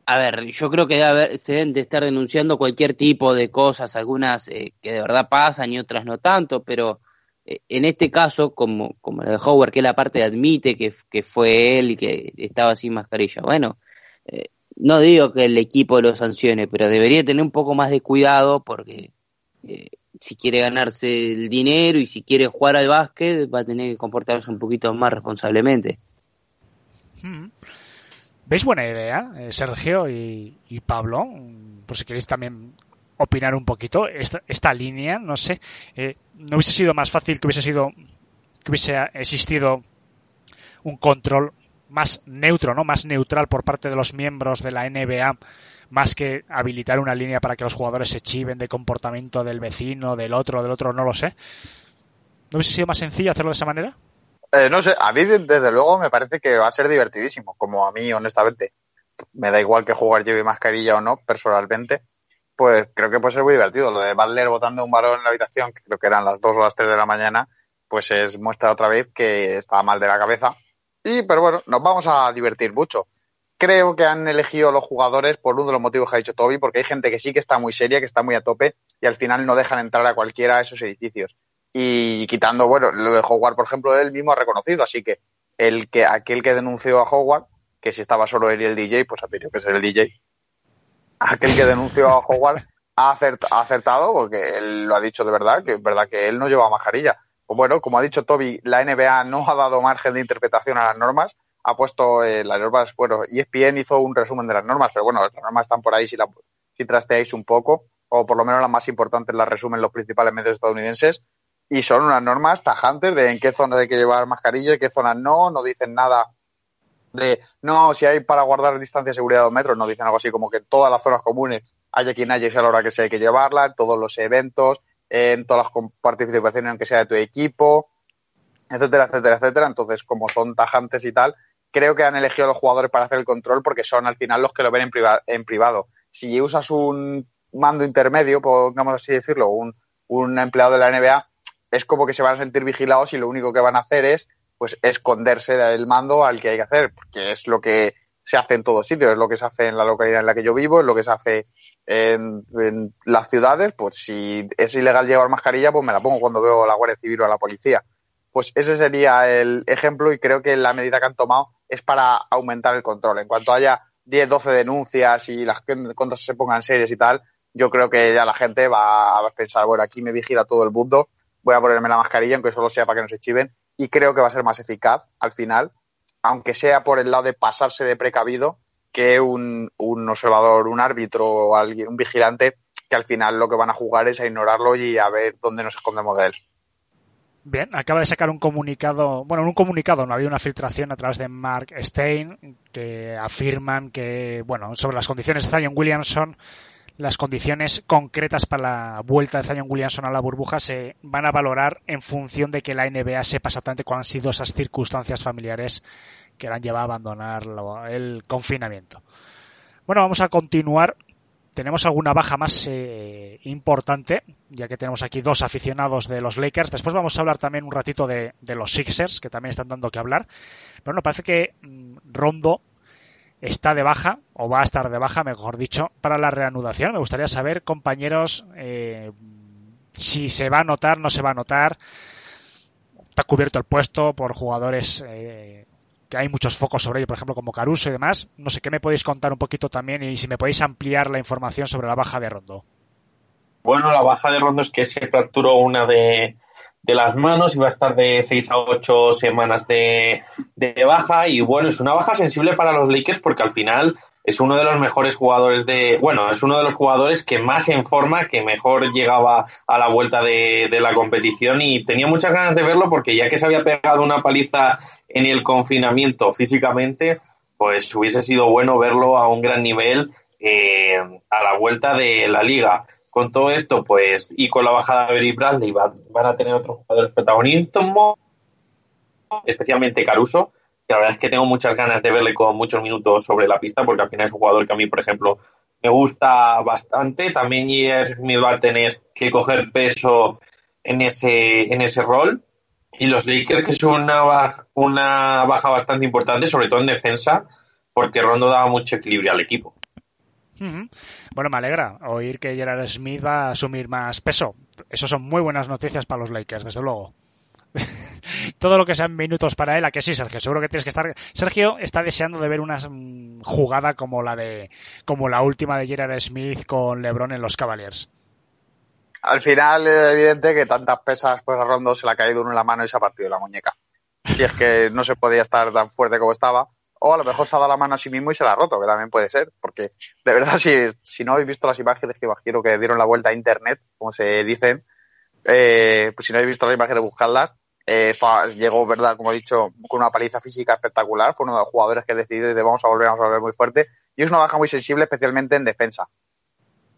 A ver, yo creo que se deben de estar denunciando cualquier tipo de cosas, algunas eh, que de verdad pasan y otras no tanto, pero eh, en este caso, como, como el de Howard, que la parte admite que, que fue él y que estaba sin mascarilla, bueno, eh, no digo que el equipo lo sancione, pero debería tener un poco más de cuidado porque eh, si quiere ganarse el dinero y si quiere jugar al básquet va a tener que comportarse un poquito más responsablemente. Mm. ¿Veis buena idea, eh, Sergio y, Pablo? Por si queréis también opinar un poquito esta, esta línea, no sé, eh, no hubiese sido más fácil que hubiese sido que hubiese existido un control más neutro, ¿no? Más neutral por parte de los miembros de la NBA, más que habilitar una línea para que los jugadores se chiven de comportamiento del vecino, del otro, del otro, no lo sé. ¿No hubiese sido más sencillo hacerlo de esa manera? Eh, no sé, a mí desde luego me parece que va a ser divertidísimo, como a mí honestamente. Me da igual que jugar lleve mascarilla o no, personalmente. Pues creo que puede ser muy divertido. Lo de Butler botando un balón en la habitación, que creo que eran las 2 o las 3 de la mañana, pues es muestra otra vez que estaba mal de la cabeza. Y, pero bueno, nos vamos a divertir mucho. Creo que han elegido los jugadores por uno de los motivos que ha dicho Toby, porque hay gente que sí que está muy seria, que está muy a tope, y al final no dejan entrar a cualquiera a esos edificios y quitando, bueno, lo de Howard, por ejemplo, él mismo ha reconocido, así que el que aquel que denunció a Howard, que si estaba solo él y el DJ, pues ha tenido que ser el DJ. Aquel que denunció a Howard ha, acertado, porque él lo ha dicho de verdad, que es verdad que él no lleva mascarilla. Pues bueno, como ha dicho Toby, la NBA no ha dado margen de interpretación a las normas, ha puesto eh, las normas, bueno, ESPN hizo un resumen de las normas, pero bueno, las normas están por ahí si, la, si trasteáis un poco, o por lo menos las más importantes las resumen los principales medios estadounidenses, y son unas normas tajantes de en qué zonas hay que llevar mascarilla y qué zonas no, no dicen nada de, no, si hay para guardar distancia de seguridad de dos metros, no dicen algo así como que en todas las zonas comunes haya quien haya y sea la hora que sea hay que llevarla, en todos los eventos, en todas las participaciones aunque sea de tu equipo, etcétera, etcétera, etcétera. Entonces, como son tajantes y tal, creo que han elegido a los jugadores para hacer el control porque son al final los que lo ven en, priva en privado. Si usas un mando intermedio, pongamos así decirlo, un, empleado de la NBA, es como que se van a sentir vigilados y lo único que van a hacer es pues esconderse del mando al que hay que hacer, porque es lo que se hace en todos sitios, es lo que se hace en la localidad en la que yo vivo, es lo que se hace en, en las ciudades, pues si es ilegal llevar mascarilla, pues me la pongo cuando veo a la Guardia Civil o a la policía. Pues ese sería el ejemplo y creo que la medida que han tomado es para aumentar el control. En cuanto haya 10, 12 denuncias y las cuentas se pongan serias y tal, yo creo que ya la gente va a pensar, bueno, aquí me vigila todo el mundo, voy a ponerme la mascarilla, aunque solo sea para que no se chiven, y creo que va a ser más eficaz al final, aunque sea por el lado de pasarse de precavido, que un, un observador, un árbitro o alguien, un vigilante, que al final lo que van a jugar es a ignorarlo y a ver dónde nos escondemos de él. Bien, acaba de sacar un comunicado, bueno, un comunicado, no había una filtración a través de Mark Stein que afirman que, bueno, sobre las condiciones de Zion Williamson las condiciones concretas para la vuelta de Zion Williamson a la burbuja se van a valorar en función de que la NBA sepa exactamente cuáles han sido esas circunstancias familiares que le han llevado a abandonar el confinamiento. Bueno, vamos a continuar. Tenemos alguna baja más eh, importante, ya que tenemos aquí dos aficionados de los Lakers. Después vamos a hablar también un ratito de, los Sixers, que también están dando que hablar. Pero no, parece que mm, Rondo está de baja, o va a estar de baja, mejor dicho, para la reanudación. Me gustaría saber, compañeros, eh, si se va a notar, no se va a notar. Está cubierto el puesto por jugadores eh, que hay muchos focos sobre ello, por ejemplo, como Caruso y demás. No sé qué me podéis contar un poquito también y si me podéis ampliar la información sobre la baja de Rondo. Bueno, la baja de Rondo es que se fracturó una de, las manos y va a estar de 6 a 8 semanas de, de, baja y bueno, es una baja sensible para los Lakers porque al final es uno de los mejores jugadores de, bueno, es uno de los jugadores que más en forma, que mejor llegaba a la vuelta de, la competición y tenía muchas ganas de verlo porque ya que se había pegado una paliza en el confinamiento físicamente, pues hubiese sido bueno verlo a un gran nivel eh, a la vuelta de la liga. Con todo esto, pues, y con la bajada de Berry Bradley van, a tener otros jugadores protagonismo, especialmente Caruso, la verdad es que tengo muchas ganas de verle con muchos minutos sobre la pista, porque al final es un jugador que a mí, por ejemplo, me gusta bastante. También. Smith va a tener que coger peso en ese, en ese rol. Y los Lakers, que son una baja, una baja bastante importante, sobre todo en defensa, porque Rondo daba mucho equilibrio al equipo. Bueno, me alegra oír que Gerard Smith va a asumir más peso. Eso son muy buenas noticias para los Lakers, desde luego. todo lo que sean minutos para él, a que sí, Sergio, seguro que tienes que estar. Sergio está deseando de ver una jugada como la de, como la última de Gerard Smith con LeBron en los Cavaliers. Al final es evidente que tantas pesas, pues a Rondo se le ha caído uno en la mano y se ha partido la muñeca. Si es que no se podía estar tan fuerte como estaba. O a lo mejor se ha dado la mano a sí mismo y se la ha roto, que también puede ser. Porque de verdad, si, si no habéis visto las imágenes que imagino que dieron la vuelta a internet, como se dicen, eh, pues si no habéis visto las imágenes, buscadlas. Eh, llegó, verdad, como he dicho, con una paliza física espectacular. Fue uno de los jugadores que decidió de vamos a volver, a volver muy fuerte. Y es una baja muy sensible, especialmente en defensa.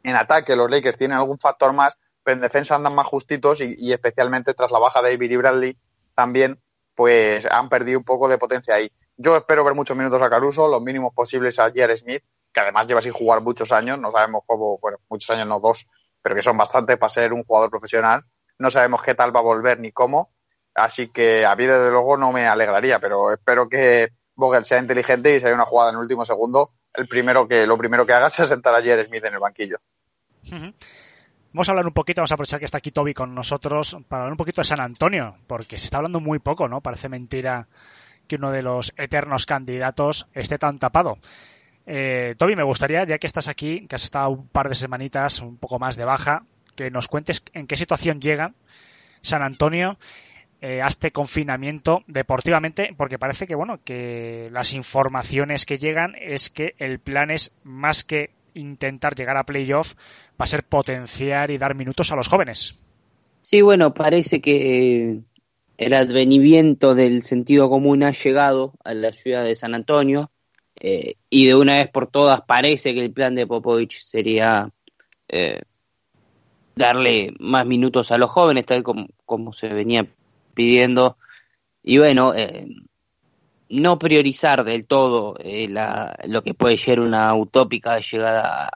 En ataque, los Lakers tienen algún factor más, pero en defensa andan más justitos y, y especialmente tras la baja de Avery Bradley también, pues han perdido un poco de potencia ahí. Yo espero ver muchos minutos a Caruso, los mínimos posibles a Jared Smith, que además lleva sin jugar muchos años, no sabemos cómo, bueno, muchos años no dos, pero que son bastantes para ser un jugador profesional. No sabemos qué tal va a volver ni cómo, así que a mí desde luego no me alegraría, pero espero que Vogel sea inteligente y si hay una jugada en el último segundo, el primero que, lo primero que haga sea sentar a Jared Smith en el banquillo. Vamos a hablar un poquito, vamos a aprovechar que está aquí Toby con nosotros para hablar un poquito de San Antonio, porque se está hablando muy poco, ¿no? Parece mentira que uno de los eternos candidatos esté tan tapado. Eh, Toby, me gustaría, ya que estás aquí, que has estado un par de semanitas, un poco más de baja, que nos cuentes en qué situación llega San Antonio eh, a este confinamiento deportivamente, porque parece que, bueno, que las informaciones que llegan es que el plan es más que intentar llegar a playoff, va a ser potenciar y dar minutos a los jóvenes. Sí, bueno, parece que el advenimiento del sentido común ha llegado a la ciudad de San Antonio eh, y de una vez por todas parece que el plan de Popovich sería eh, darle más minutos a los jóvenes, tal como, se venía pidiendo. Y bueno, eh, no priorizar del todo eh, la, lo que puede ser una utópica llegada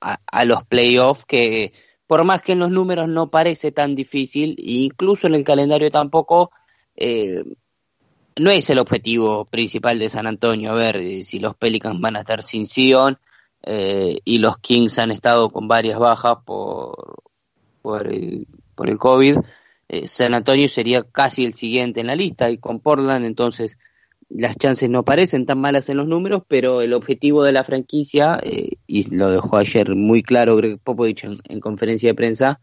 a, los playoffs, que por más que en los números no parece tan difícil, incluso en el calendario tampoco, eh, no es el objetivo principal de San Antonio. A ver si los Pelicans van a estar sin Sion y los Kings han estado con varias bajas por, por, el, por el COVID. Eh, San Antonio sería casi el siguiente en la lista y con Portland entonces las chances no parecen tan malas en los números, pero el objetivo de la franquicia, eh, y lo dejó ayer muy claro Greg Popovich en, en conferencia de prensa,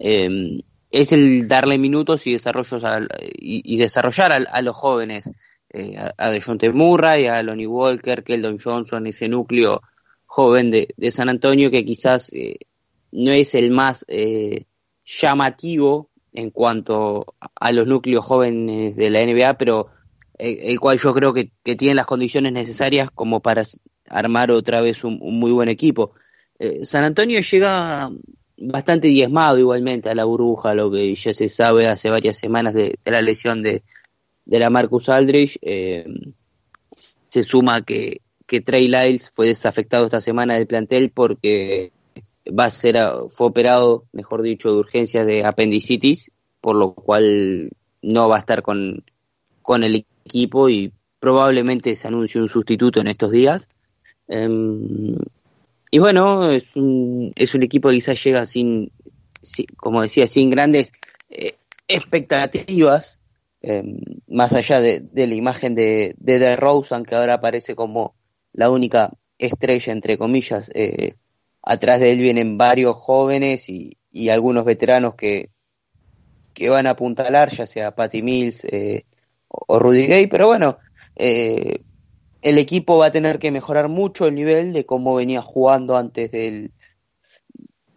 eh, es el darle minutos y desarrollos y, desarrollar a, a los jóvenes, eh, a, a DeJounte Murray, a Lonnie Walker, Keldon Johnson, ese núcleo joven de, de San Antonio que quizás eh, no es el más eh, llamativo en cuanto a los núcleos jóvenes de la NBA, pero el cual yo creo que, que, tiene las condiciones necesarias como para armar otra vez un, muy buen equipo. Eh, San Antonio llega bastante diezmado igualmente a la burbuja, lo que ya se sabe hace varias semanas de, de la lesión de, de, la Marcus Aldridge. Eh, se suma que, que Trey Lyles fue desafectado esta semana del plantel porque va a ser, fue operado, mejor dicho, de urgencia de apendicitis, por lo cual no va a estar con, con el equipo y probablemente se anuncie un sustituto en estos días. Um, y bueno, es un, es un equipo que quizás llega sin, sin como decía, sin grandes eh, expectativas, eh, más allá de, de, la imagen de, de The Rosen, que ahora aparece como la única estrella, entre comillas. Eh, atrás de él vienen varios jóvenes y, y algunos veteranos que, que van a apuntalar, ya sea Patty Mills, eh, o Rudy Gay, pero bueno, eh, el equipo va a tener que mejorar mucho el nivel de cómo venía jugando antes del,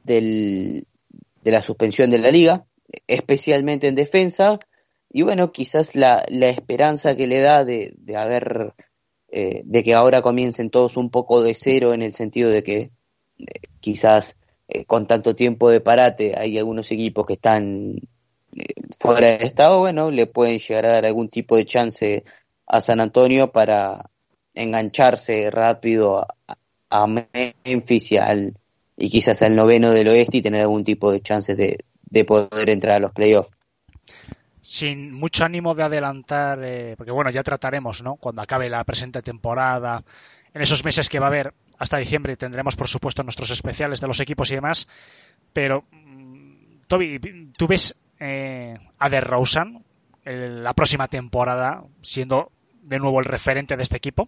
del, de la suspensión de la liga, especialmente en defensa, y bueno, quizás la, la esperanza que le da de, de haber, eh, de que ahora comiencen todos un poco de cero en el sentido de que quizás eh, con tanto tiempo de parate hay algunos equipos que están fuera de estado, bueno, le pueden llegar a dar algún tipo de chance a San Antonio para engancharse rápido a, a Memphis y, al, y quizás al noveno del oeste y tener algún tipo de chances de, de poder entrar a los playoffs. Sin mucho ánimo de adelantar, eh, porque bueno, ya trataremos, ¿no? Cuando acabe la presente temporada, en esos meses que va a haber hasta diciembre, tendremos por supuesto nuestros especiales de los equipos y demás, pero Toby, ¿tú ves eh, a DeRozan el- la próxima temporada siendo de nuevo el referente de este equipo?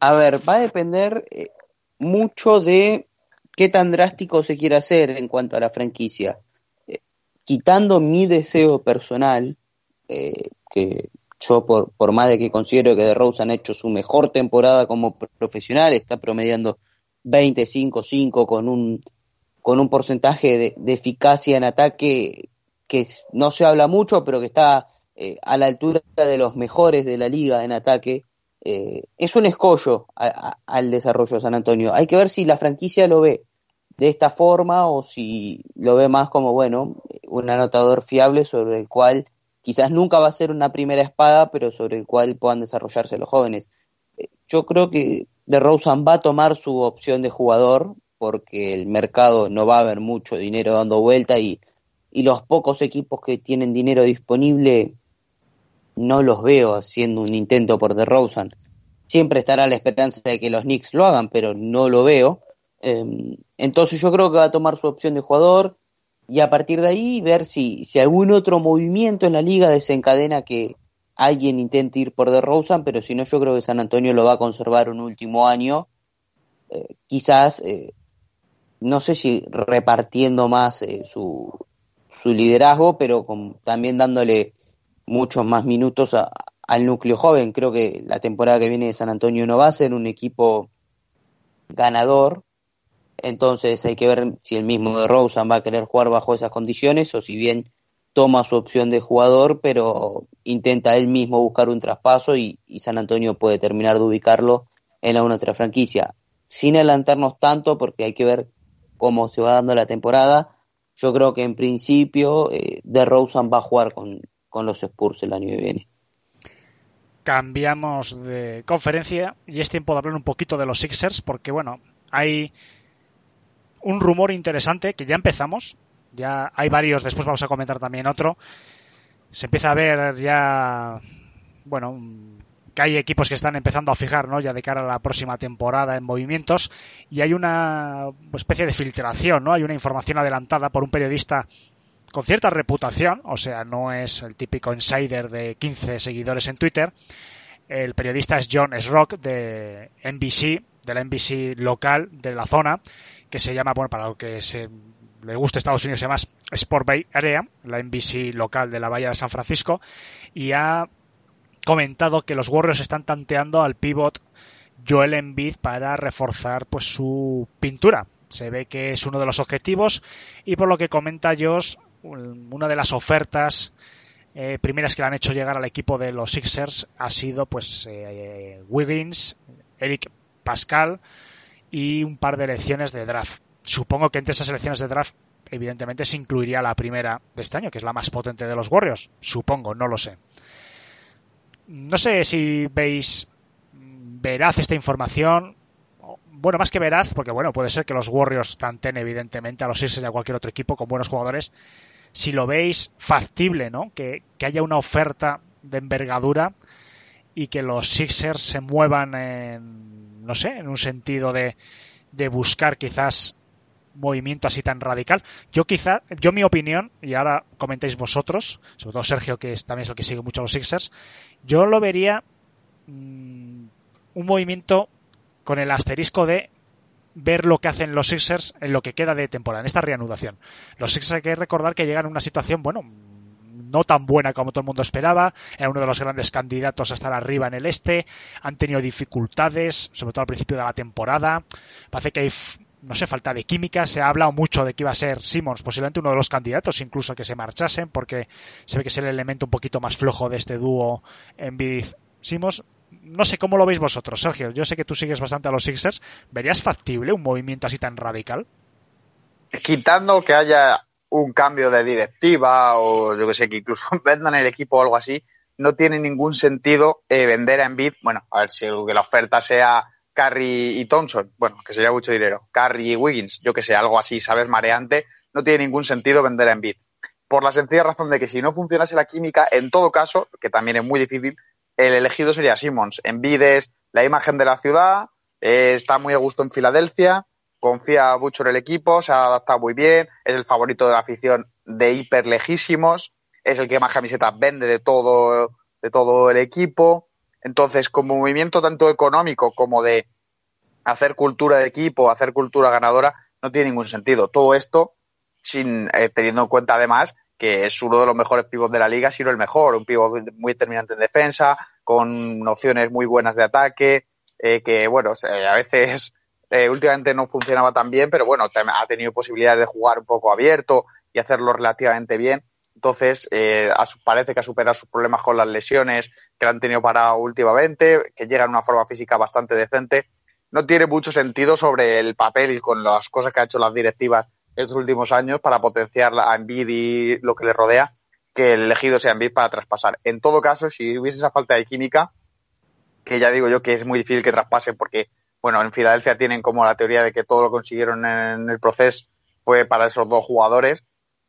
A ver, va a depender eh, mucho de qué tan drástico se quiere hacer en cuanto a la franquicia. Eh, quitando mi deseo personal, eh, que yo por, por más de que considero que DeRozan ha hecho su mejor temporada como profesional, está promediando 25-5 con un, con un porcentaje de, de eficacia en ataque que no se habla mucho, pero que está eh, a la altura de los mejores de la liga en ataque. Eh, es un escollo al desarrollo de San Antonio. Hay que ver si la franquicia lo ve de esta forma o si lo ve más como, bueno, un anotador fiable sobre el cual quizás nunca va a ser una primera espada, pero sobre el cual puedan desarrollarse los jóvenes. Eh, Yo creo que DeRozan va a tomar su opción de jugador porque el mercado no va a haber mucho dinero dando vuelta y, y los pocos equipos que tienen dinero disponible no los veo haciendo un intento por DeRozan. Siempre estará la esperanza de que los Knicks lo hagan, pero no lo veo. Eh, entonces yo creo que va a tomar su opción de jugador y a partir de ahí ver si, si algún otro movimiento en la liga desencadena que alguien intente ir por DeRozan, pero si no yo creo que San Antonio lo va a conservar un último año, eh, quizás, eh, no sé si repartiendo más eh, su, su liderazgo, pero también dándole muchos más minutos a- al núcleo joven. Creo que la temporada que viene de San Antonio no va a ser un equipo ganador, entonces hay que ver si el mismo de Rosen va a querer jugar bajo esas condiciones o si bien toma su opción de jugador, pero intenta él mismo buscar un traspaso y, San Antonio puede terminar de ubicarlo en la una otra franquicia. Sin adelantarnos tanto, porque hay que ver cómo se va dando la temporada, yo creo que en principio eh, de Rosen va a jugar con, con los Spurs el año que viene. Cambiamos de conferencia y es tiempo de hablar un poquito de los Sixers porque, bueno, hay un rumor interesante que ya empezamos, ya hay varios, después vamos a comentar también otro. Se empieza a ver ya, bueno, que hay equipos que están empezando a fijar, ¿no? Ya de cara a la próxima temporada en movimientos y hay una especie de filtración, ¿no? Hay una información adelantada por un periodista con cierta reputación, o sea, no es el típico insider de 15 seguidores en Twitter. El periodista es John Srock de NBC, de la NBC local de la zona, que se llama, bueno, para lo que se le guste Estados Unidos, se llama Sport Bay Area, la NBC local de la Bahía de San Francisco, y ha comentado que los Warriors están tanteando al pivot Joel Embiid para reforzar pues su pintura. Se ve que es uno de los objetivos y por lo que comenta Josh, un- una de las ofertas eh, primeras que le han hecho llegar al equipo de los Sixers ha sido pues eh, Wiggins, Eric Pascal y un par de elecciones de draft. Supongo que entre esas elecciones de draft evidentemente se incluiría la primera de este año, que es la más potente de los Warriors. Supongo, no lo sé. No sé si veis mm, veraz esta información. Bueno, más que veraz, porque bueno, puede ser que los Warriors tanten evidentemente a los Sixers y a cualquier otro equipo con buenos jugadores. Si lo veis factible, ¿no? Que, que haya una oferta de envergadura y que los Sixers se muevan en, no sé, en un sentido de, de buscar quizás movimiento así tan radical. Yo quizá, yo mi opinión, y ahora comentéis vosotros, sobre todo Sergio, que es, también es el que sigue mucho a los Sixers, yo lo vería mm, un movimiento con el asterisco de ver lo que hacen los Sixers en lo que queda de temporada, en esta reanudación. Los Sixers hay que recordar que llegan a una situación, bueno, no tan buena como todo el mundo esperaba, era uno de los grandes candidatos a estar arriba en el este, han tenido dificultades, sobre todo al principio de la temporada, parece que hay, no sé, falta de química, se ha hablado mucho de que iba a ser Simmons, posiblemente uno de los candidatos incluso a que se marchasen, porque se ve que es el elemento un poquito más flojo de este dúo Embiid-Simmons. No sé cómo lo veis vosotros, Sergio. Yo sé que tú sigues bastante a los Sixers. ¿Verías factible un movimiento así tan radical? quitando que haya un cambio de directiva o yo que sé, que incluso vendan el equipo o algo así, no tiene ningún sentido eh, vender a Embiid, bueno, a ver si la oferta sea Curry y Thompson, bueno, que sería mucho dinero, Curry y Wiggins, yo que sé, algo así, sabes, mareante, no tiene ningún sentido vender a Embiid. Por la sencilla razón de que si no funcionase la química, en todo caso, que también es muy difícil, el elegido sería Simmons. Embiid es la imagen de la ciudad, eh, está muy a gusto en Filadelfia, confía mucho en el equipo, se ha adaptado muy bien, es el favorito de la afición de hiper lejísimos, es el que más camisetas vende de todo, de todo el equipo. Entonces, como movimiento tanto económico como de hacer cultura de equipo, hacer cultura ganadora, no tiene ningún sentido. Todo esto sin eh, teniendo en cuenta además que es uno de los mejores pivots de la liga, sino el mejor, un pivot muy determinante en defensa, con opciones muy buenas de ataque, eh, que bueno, a veces eh, últimamente no funcionaba tan bien, pero bueno, ha tenido posibilidades de jugar un poco abierto y hacerlo relativamente bien. Entonces, eh, parece que ha superado sus problemas con las lesiones que han tenido para últimamente, que llega en una forma física bastante decente. No tiene mucho sentido sobre el papel y con las cosas que ha hecho las directivas estos últimos años para potenciar a Envid y lo que le rodea, que el elegido sea Envid para traspasar. En todo caso, si hubiese esa falta de química, que ya digo yo que es muy difícil que traspase porque, bueno, en Filadelfia tienen como la teoría de que todo lo consiguieron en el proceso fue para esos dos jugadores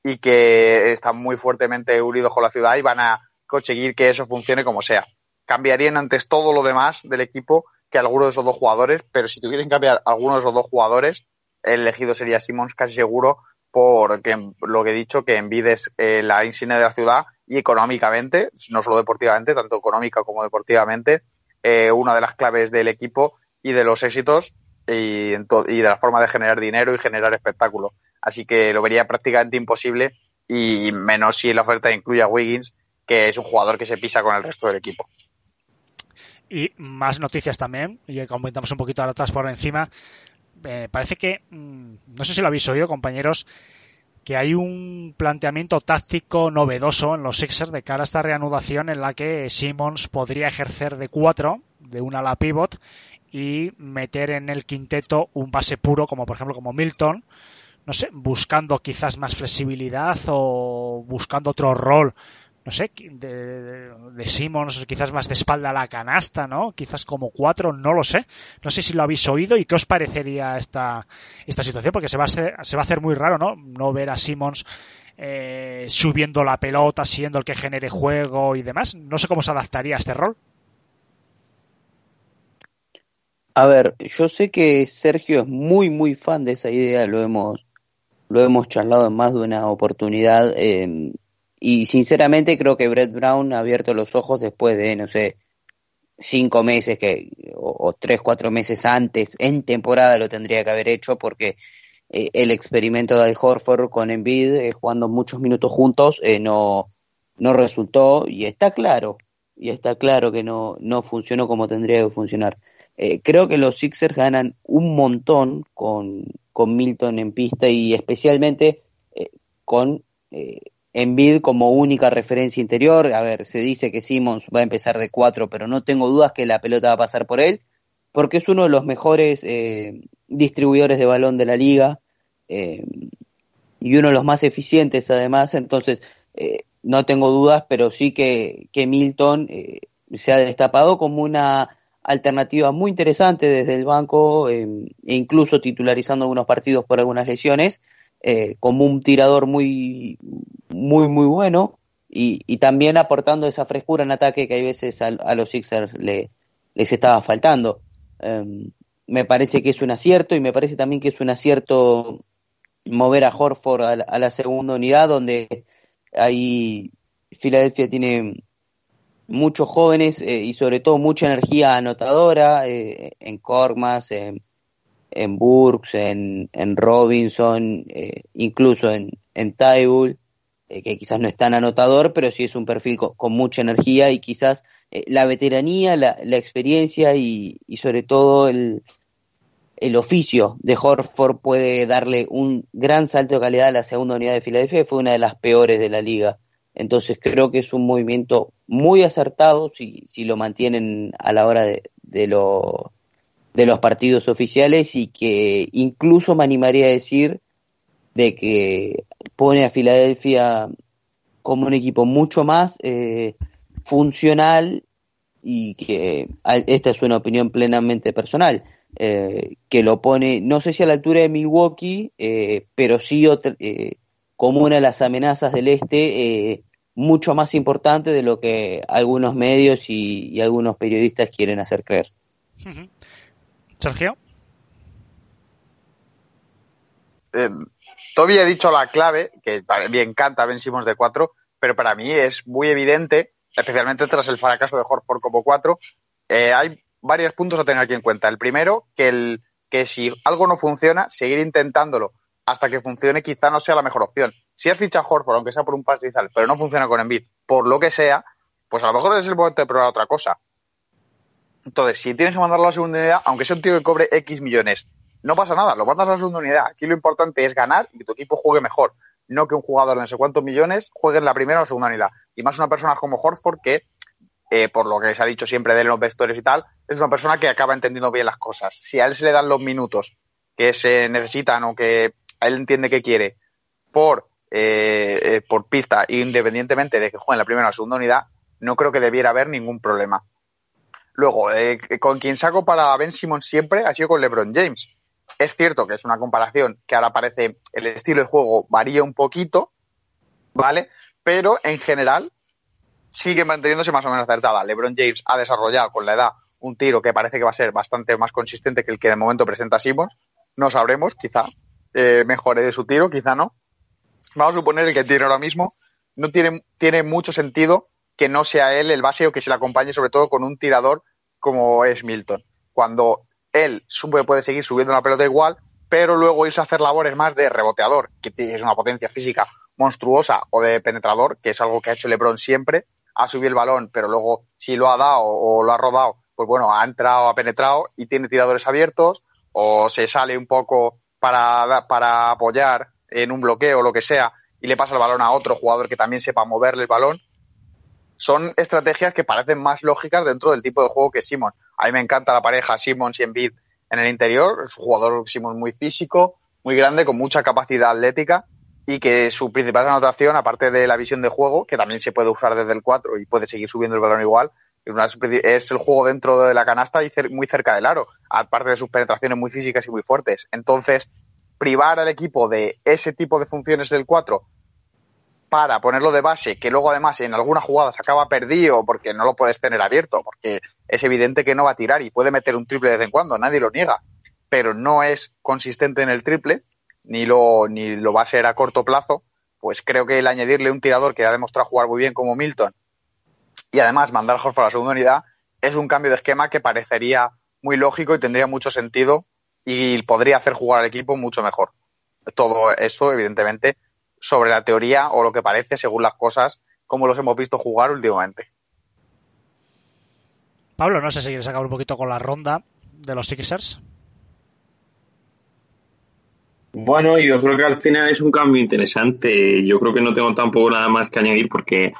y que están muy fuertemente unidos con la ciudad y van a conseguir que eso funcione como sea. Cambiarían antes todo lo demás del equipo que alguno de esos dos jugadores, pero si tuviesen que cambiar alguno de esos dos jugadores, el elegido sería Simmons casi seguro porque lo que he dicho, que envides eh, la insignia de la ciudad y económicamente, no solo deportivamente, tanto económica como deportivamente, eh, una de las claves del equipo y de los éxitos y, de la forma de generar dinero y generar espectáculo. Así que lo vería prácticamente imposible y menos si la oferta incluye a Wiggins, que es un jugador que se pisa con el resto del equipo. Y más noticias también, y comentamos un poquito ahora atrás por encima. Eh, parece que, mm, no sé si lo habéis oído, compañeros, que hay un planteamiento táctico novedoso en los Sixers de cara a esta reanudación en la que Simmons podría ejercer de cuatro, de una ala pivot, y meter en el quinteto un base puro, como por ejemplo como Milton, no sé, buscando quizás más flexibilidad o buscando otro rol, no sé, de, de Simmons, quizás más de espalda a la canasta, ¿no? Quizás como cuatro, no lo sé. No sé si lo habéis oído y qué os parecería esta, esta situación, porque se va, a se va a hacer muy raro, ¿no? No ver a Simmons eh, subiendo la pelota, siendo el que genere juego y demás. No sé cómo se adaptaría a este rol. A ver, yo sé que Sergio es muy, muy fan de esa idea, lo hemos lo hemos charlado en más de una oportunidad eh, y sinceramente creo que Brett Brown ha abierto los ojos después de, no sé, cinco meses que, o, tres, cuatro meses antes, en temporada lo tendría que haber hecho porque eh, el experimento de Al Horford con Embiid, eh, jugando muchos minutos juntos, no, no resultó y está claro, y está claro que no, no funcionó como tendría que funcionar. Creo que los Sixers ganan un montón con, con Milton en pista y especialmente eh, con eh, Embiid como única referencia interior. A ver, se dice que Simmons va a empezar de cuatro, pero no tengo dudas que la pelota va a pasar por él, porque es uno de los mejores eh, distribuidores de balón de la liga eh, y uno de los más eficientes además. Entonces, no tengo dudas, pero sí que, que Milton se ha destapado como una alternativa muy interesante desde el banco eh, e incluso titularizando algunos partidos por algunas lesiones, eh, como un tirador muy, muy, muy bueno y, también aportando esa frescura en ataque que hay veces a, los Sixers le, les estaba faltando. Eh, me parece que es un acierto y me parece también que es un acierto mover a Horford a, a la segunda unidad donde ahí Filadelfia tiene muchos jóvenes eh, y sobre todo mucha energía anotadora eh, en Cormas, en, Burks, en, Robinson, eh, incluso en, en Tybull, que quizás no es tan anotador, pero sí es un perfil con, mucha energía y quizás la veteranía, la, experiencia y, y, sobre todo el, el oficio de Horford puede darle un gran salto de calidad a la segunda unidad de Filadelfia, que fue una de las peores de la liga. Entonces creo que es un movimiento muy acertado si, si lo mantienen a la hora de, de, lo, de los partidos oficiales y que incluso me animaría a decir de que pone a Filadelfia como un equipo mucho más eh, funcional y que esta es una opinión plenamente personal eh, que lo pone no sé si a la altura de Milwaukee eh, pero sí otra, eh, como una de las amenazas del este mucho más importante de lo que algunos medios y, y algunos periodistas quieren hacer creer. Sergio. Eh, Toby ha dicho la clave, que me encanta Ben Simmons de 4, pero para mí es muy evidente, especialmente tras el fracaso de Horford como 4, eh, hay varios puntos a tener aquí en cuenta. El primero, que, el, que si algo no funciona, seguir intentándolo hasta que funcione quizá no sea la mejor opción. Si has fichado Horford, aunque sea por un pastizal, pero no funciona con Embiid, por lo que sea, pues a lo mejor es el momento de probar otra cosa. Entonces, si tienes que mandarlo a la segunda unidad, aunque sea un tío que cobre X millones, no pasa nada, lo mandas a la segunda unidad. Aquí lo importante es ganar y que tu equipo juegue mejor, no que un jugador de no sé cuántos millones juegue en la primera o segunda unidad. Y más una persona como Horford que, eh, por lo que se ha dicho siempre de los vestuarios y tal, es una persona que acaba entendiendo bien las cosas. Si a él se le dan los minutos que se necesitan o que a él entiende que quiere por, eh, eh, por pista, independientemente de que juegue en la primera o segunda unidad, no creo que debiera haber ningún problema. Luego, eh, con quien saco para Ben Simmons siempre ha sido con LeBron James. Es cierto que es una comparación que ahora parece el estilo de juego varía un poquito, ¿vale? Pero en general sigue manteniéndose más o menos acertada. LeBron James ha desarrollado con la edad un tiro que parece que va a ser bastante más consistente que el que de momento presenta Simmons. No sabremos, quizá eh, mejore de su tiro, quizá no. Vamos a suponer que el tiro ahora mismo no tiene, tiene mucho sentido que no sea él el base o que se le acompañe sobre todo con un tirador como es Milton. Cuando él puede seguir subiendo la pelota igual, pero luego irse a hacer labores más de reboteador, que es una potencia física monstruosa, o de penetrador, que es algo que ha hecho LeBron siempre, ha subido el balón, pero luego si lo ha dado o lo ha rodado, pues bueno, ha entrado, ha penetrado y tiene tiradores abiertos, o se sale un poco para, para apoyar en un bloqueo o lo que sea, y le pasa el balón a otro jugador que también sepa moverle el balón son estrategias que parecen más lógicas dentro del tipo de juego que Simon. A mí me encanta la pareja Simons y Embiid en el interior. Es un jugador Simon muy físico, muy grande, con mucha capacidad atlética y que su principal anotación, aparte de la visión de juego, que también se puede usar desde el 4 y puede seguir subiendo el balón igual, es el juego dentro de la canasta y muy cerca del aro, aparte de sus penetraciones muy físicas y muy fuertes. Entonces, privar al equipo de ese tipo de funciones del 4 para ponerlo de base, que luego además en alguna jugada se acaba perdido porque no lo puedes tener abierto, porque es evidente que no va a tirar y puede meter un triple de vez en cuando, nadie lo niega, pero no es consistente en el triple, ni lo, ni lo va a ser a corto plazo, pues creo que el añadirle un tirador que ha demostrado jugar muy bien como Milton y además mandar a Horford a la segunda unidad es un cambio de esquema que parecería muy lógico y tendría mucho sentido y podría hacer jugar al equipo mucho mejor. Todo eso, evidentemente, sobre la teoría o lo que parece según las cosas, como los hemos visto jugar últimamente. Pablo, no sé si quieres acabar un poquito con la ronda de los Sixers. Bueno, yo creo que al final es un cambio interesante. Yo creo que no tengo tampoco nada más que añadir porque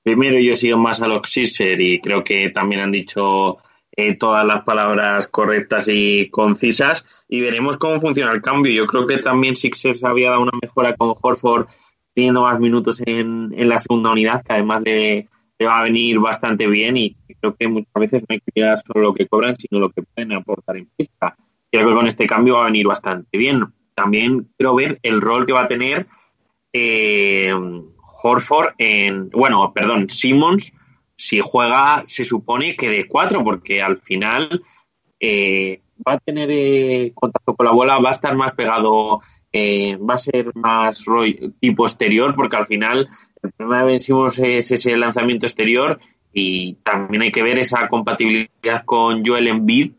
primero yo sigo más a los Sixers y creo que también han dicho eh, todas las palabras correctas y concisas y veremos cómo funciona el cambio. Yo creo que también Sixers había dado una mejora con Horford teniendo más minutos en, en la segunda unidad, que además le, va a venir bastante bien y creo que muchas veces no hay que mirar solo lo que cobran, sino lo que pueden aportar en pista. Creo que con este cambio va a venir bastante bien. También quiero ver el rol que va a tener eh, Horford en, bueno, perdón, Simmons si juega, se supone que de cuatro, porque al final eh, va a tener eh, contacto con la bola, va a estar más pegado, eh, va a ser más tipo exterior, porque al final el problema de vencimos es ese lanzamiento exterior y también hay que ver esa compatibilidad con Joel Embiid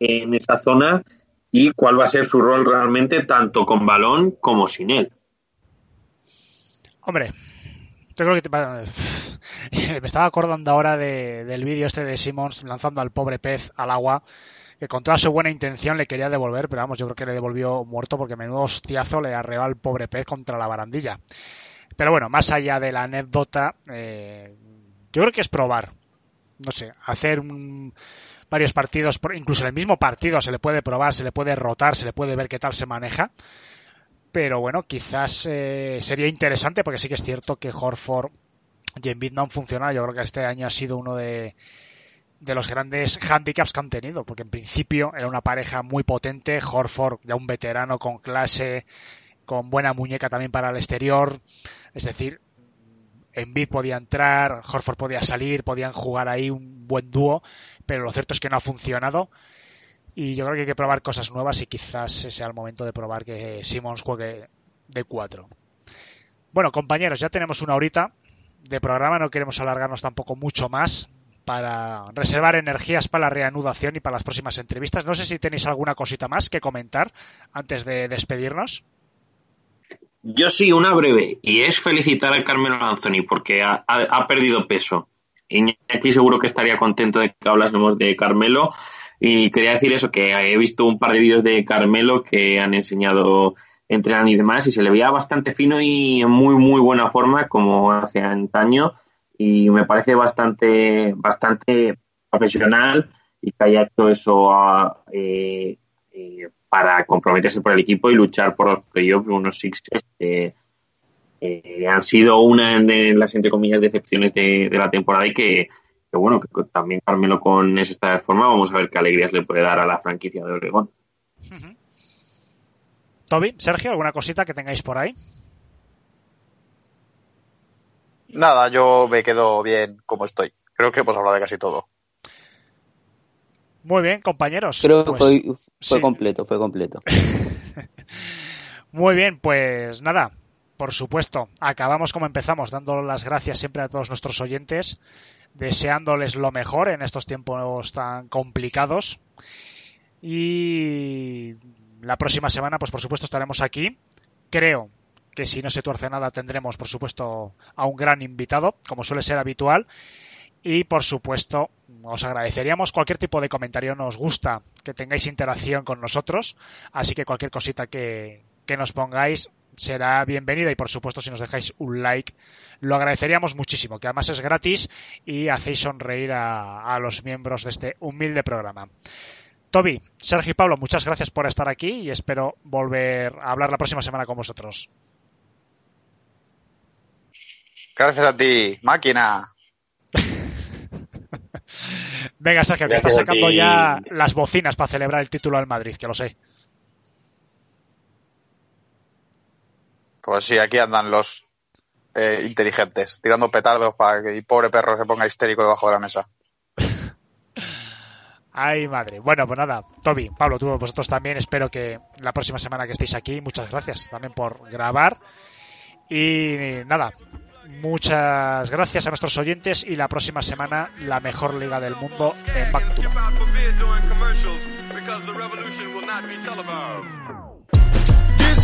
en esa zona y cuál va a ser su rol realmente tanto con balón como sin él. Hombre, yo creo que te... me estaba acordando ahora del vídeo este de Simmons lanzando al pobre pez al agua que con toda su buena intención le quería devolver, pero vamos, yo creo que le devolvió muerto porque menudo hostiazo le arreó al pobre pez contra la barandilla. Pero bueno, más allá de la anécdota, eh, yo creo que es probar, no sé, hacer varios partidos, incluso en el mismo partido se le puede probar, se le puede rotar, se le puede ver qué tal se maneja. Pero bueno, quizás eh, sería interesante porque sí que es cierto que Horford y en no han funcionado. Yo creo que este año ha sido uno de, de los grandes handicaps que han tenido, porque en principio era una pareja muy potente, Horford ya un veterano con clase, con buena muñeca también para el exterior, es decir, Embiid podía entrar, Horford podía salir, podían jugar ahí un buen dúo, pero lo cierto es que no ha funcionado y yo creo que hay que probar cosas nuevas y quizás sea el momento de probar que Simmons juegue de 4. Bueno, compañeros, ya tenemos una horita de programa, no queremos alargarnos tampoco mucho más para reservar energías para la reanudación y para las próximas entrevistas. No sé si tenéis alguna cosita más que comentar antes de despedirnos. Yo sí, una breve, y es felicitar al Carmelo Anthony porque ha, perdido peso. Y aquí seguro que estaría contento de que hablásemos de Carmelo. Y quería decir eso, que he visto un par de vídeos de Carmelo que han enseñado entrenando y demás, y se le veía bastante fino y en muy, muy buena forma, como hace antaño. Y me parece bastante, bastante profesional y que haya hecho eso a, eh, eh, para comprometerse por el equipo y luchar por los playoffs, unos Sixers que eh, han sido una de las, entre comillas, decepciones de, de la temporada y que, bueno, que también Carmelo con ese estado de forma, vamos a ver qué alegrías le puede dar a la franquicia de Oregón. Toby, Sergio, ¿alguna cosita que tengáis por ahí? Nada, yo me quedo bien como estoy. Creo que hemos hablado de casi todo. Muy bien, compañeros. Creo que Pues, fue, fue sí. completo, fue completo. Muy bien, pues nada, por supuesto, acabamos como empezamos, dando las gracias siempre a todos nuestros oyentes, deseándoles lo mejor en estos tiempos tan complicados. Y la próxima semana, pues por supuesto, estaremos aquí. Creo que si no se tuerce nada, tendremos, por supuesto, a un gran invitado, como suele ser habitual. Y por supuesto, os agradeceríamos cualquier tipo de comentario. Nos gusta que tengáis interacción con nosotros. Así que cualquier cosita que, que nos pongáis será bienvenida. Y por supuesto, si nos dejáis un like, lo agradeceríamos muchísimo. Que además es gratis y hacéis sonreír a, a los miembros de este humilde programa. Toby, Sergio y Pablo, muchas gracias por estar aquí y espero volver a hablar la próxima semana con vosotros. Gracias a ti, máquina. Venga, Sergio, que estás sacando ya las bocinas para celebrar el título al Madrid, que lo sé. Pues sí, aquí andan los eh, inteligentes, tirando petardos para que el pobre perro se ponga histérico debajo de la mesa. Ay, madre. Bueno, pues nada, Toby, Pablo, tú vosotros también. Espero que la próxima semana que estéis aquí, muchas gracias también por grabar. Y nada, muchas gracias a nuestros oyentes y la próxima semana la mejor liga del mundo en Back to Back.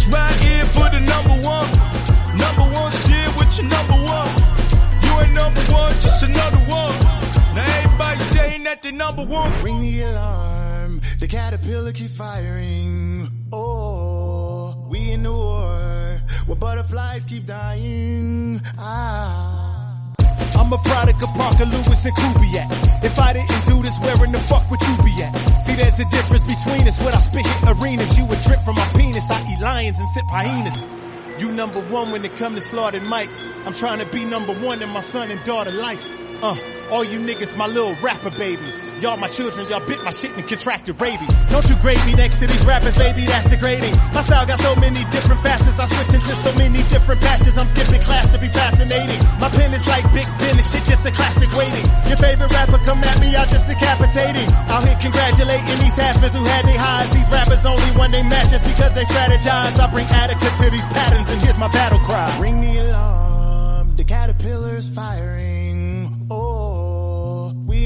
Right here for the number one. Number one shit with your number one. You ain't number one, just another one. Now everybody saying that they number one. Ring the alarm. The caterpillar keeps firing. Oh, we in the war. Where butterflies keep dying. Ah. I'm a product of Parker Lewis and Kubiak. If I didn't do this, where in the fuck would you be at? See, there's a difference between us. When I spit hit arenas, you would drip from my penis. I eat lions and sip hyenas. You number one when it come to slaughtered mics. I'm trying to be number one in my son and daughter life. Uh, all you niggas, my little rapper babies. Y'all my children, y'all bit my shit and contracted rabies. Don't you grade me next to these rappers, baby, that's degrading. My style got so many different facets, I switch into so many different patches. I'm skipping class to be fascinating. My pen is like Big Ben, this shit just a classic waiting. Your favorite rapper come at me, I just decapitate him. Out here congratulating these haspers who had their highs. These rappers only won they matches because they strategize. I bring Attica to these patterns and here's my battle cry. Ring the alarm, the caterpillar's firing.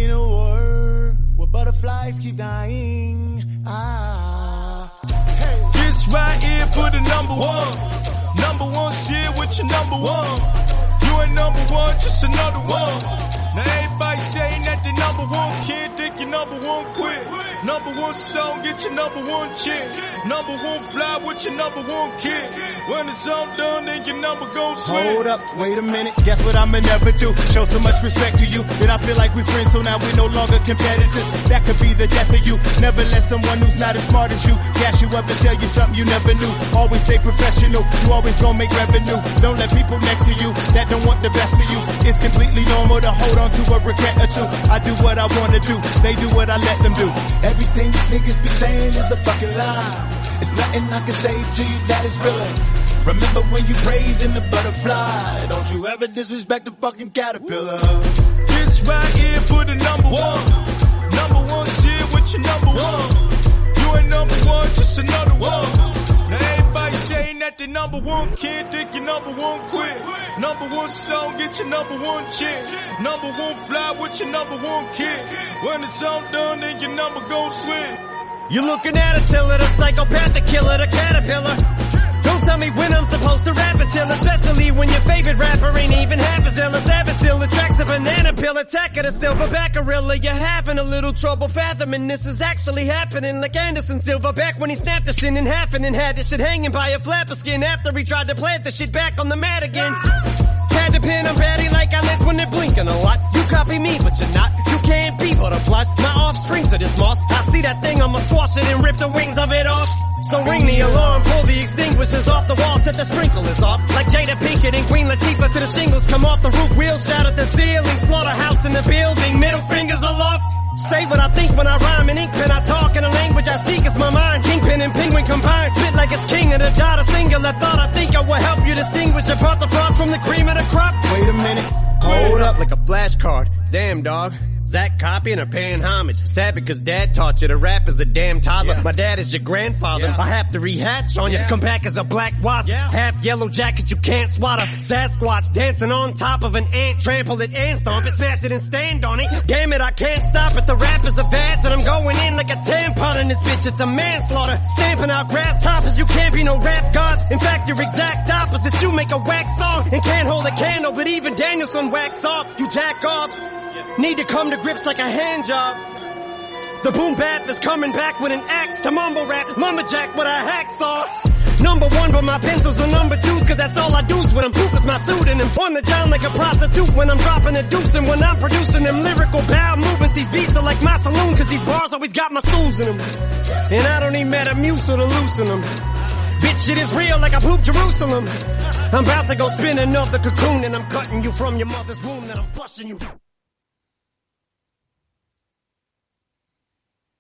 In a war where butterflies keep dying. Ah, hey. This right here for the number one. Number one shit with your number one. You ain't number one, just another one. Everybody saying that they number one kid, think you number one quit. Number one song, get your number one chick. Number one fly with your number one kid. When it's all done, then your number gon' switch. Hold up, wait a minute. Guess what I'ma never do? Show so much respect to you that I feel like we're friends, so now we're no longer competitors. That could be the death of you. Never let someone who's not as smart as you gas you up and tell you something you never knew. Always stay professional. You always gonna make revenue. Don't let people next to you that don't want the best for you. It's completely normal to hold on to a regret or two. I do what I wanna do. They do what I let them do. Everything these niggas be saying is a fucking lie. It's nothing I can say to you that is real. Remember when you praising the butterfly? Don't you ever disrespect the fucking caterpillar. This right here for the number one. Number one shit with your number one. You ain't number one, just another one. Now everybody that that the number one kid, think your number one quit. Number one song, get your number one chick. Number one fly with your number one kid. When it's all done, then your number gon' switch. You're looking at a tiller, a psychopath, the killer, the caterpillar. Don't tell me when I'm supposed to rap until, especially when your favorite rapper ain't even half as ill as ever still attracts a banana peel attack of the silverback gorilla. You're having a little trouble fathoming this is actually happening like Anderson Silverback when he snapped the shit in half and then had the shit hanging by a flap of skin after he tried to plant the shit back on the mat again. Had to pin on patty like eyelids when they're blinking a lot. You copy me, but you're not. You can't be butterflies. My offsprings are this moss. I see that thing, I'ma squash it and rip the wings of it off. So ring the alarm, pull the extinguishers off the wall, set the sprinklers off. Like Jada Pinkett and Queen Latifah to the shingles come off the roof, wheels shout at the ceiling, slaughterhouse in the building, middle fingers aloft. Say what I think when I rhyme in ink pen. I talk in a language I speak. It's my mind. Kingpin and penguin combined. Spit like it's king of the dot. A singular thought. I think I will help you distinguish apart the frost from the cream of the crop. Wait a minute. Hold up like a flashcard. Damn dog. Zach copying or paying homage. Sad because dad taught you to rap as a damn toddler. My dad is your grandfather. I have to rehatch on you. Come back as a black wasp. Half yellow jacket you can't swat a Sasquatch dancing on top of an ant. Trample it and stomp it, smash it and stand on it. Damn it, I can't stop it. The rap is advanced and I'm going in like a tampon in this bitch. It's a manslaughter. Stamping out grasshoppers. You can't be no rap gods. In fact, you're exact opposites. You make a wax song and can't hold a candle, but even Danielson wax off. You jack off. Need to come to grips like a hand job. The boom bap is coming back with an axe to mumble rap, lumberjack with a hacksaw. Number one, but my pencils are number twos, cause that's all I do when I'm poop is my pseudonym. On the John like a prostitute when I'm dropping a deuce and when I'm producing them lyrical power movements. These beats are like my saloon, cause these bars always got my stools in them. And I don't need Metamucil to loosen them. Bitch, it is real like I poop Jerusalem. I'm about to go spinning off the cocoon and I'm cutting you from your mother's womb and I'm flushing you.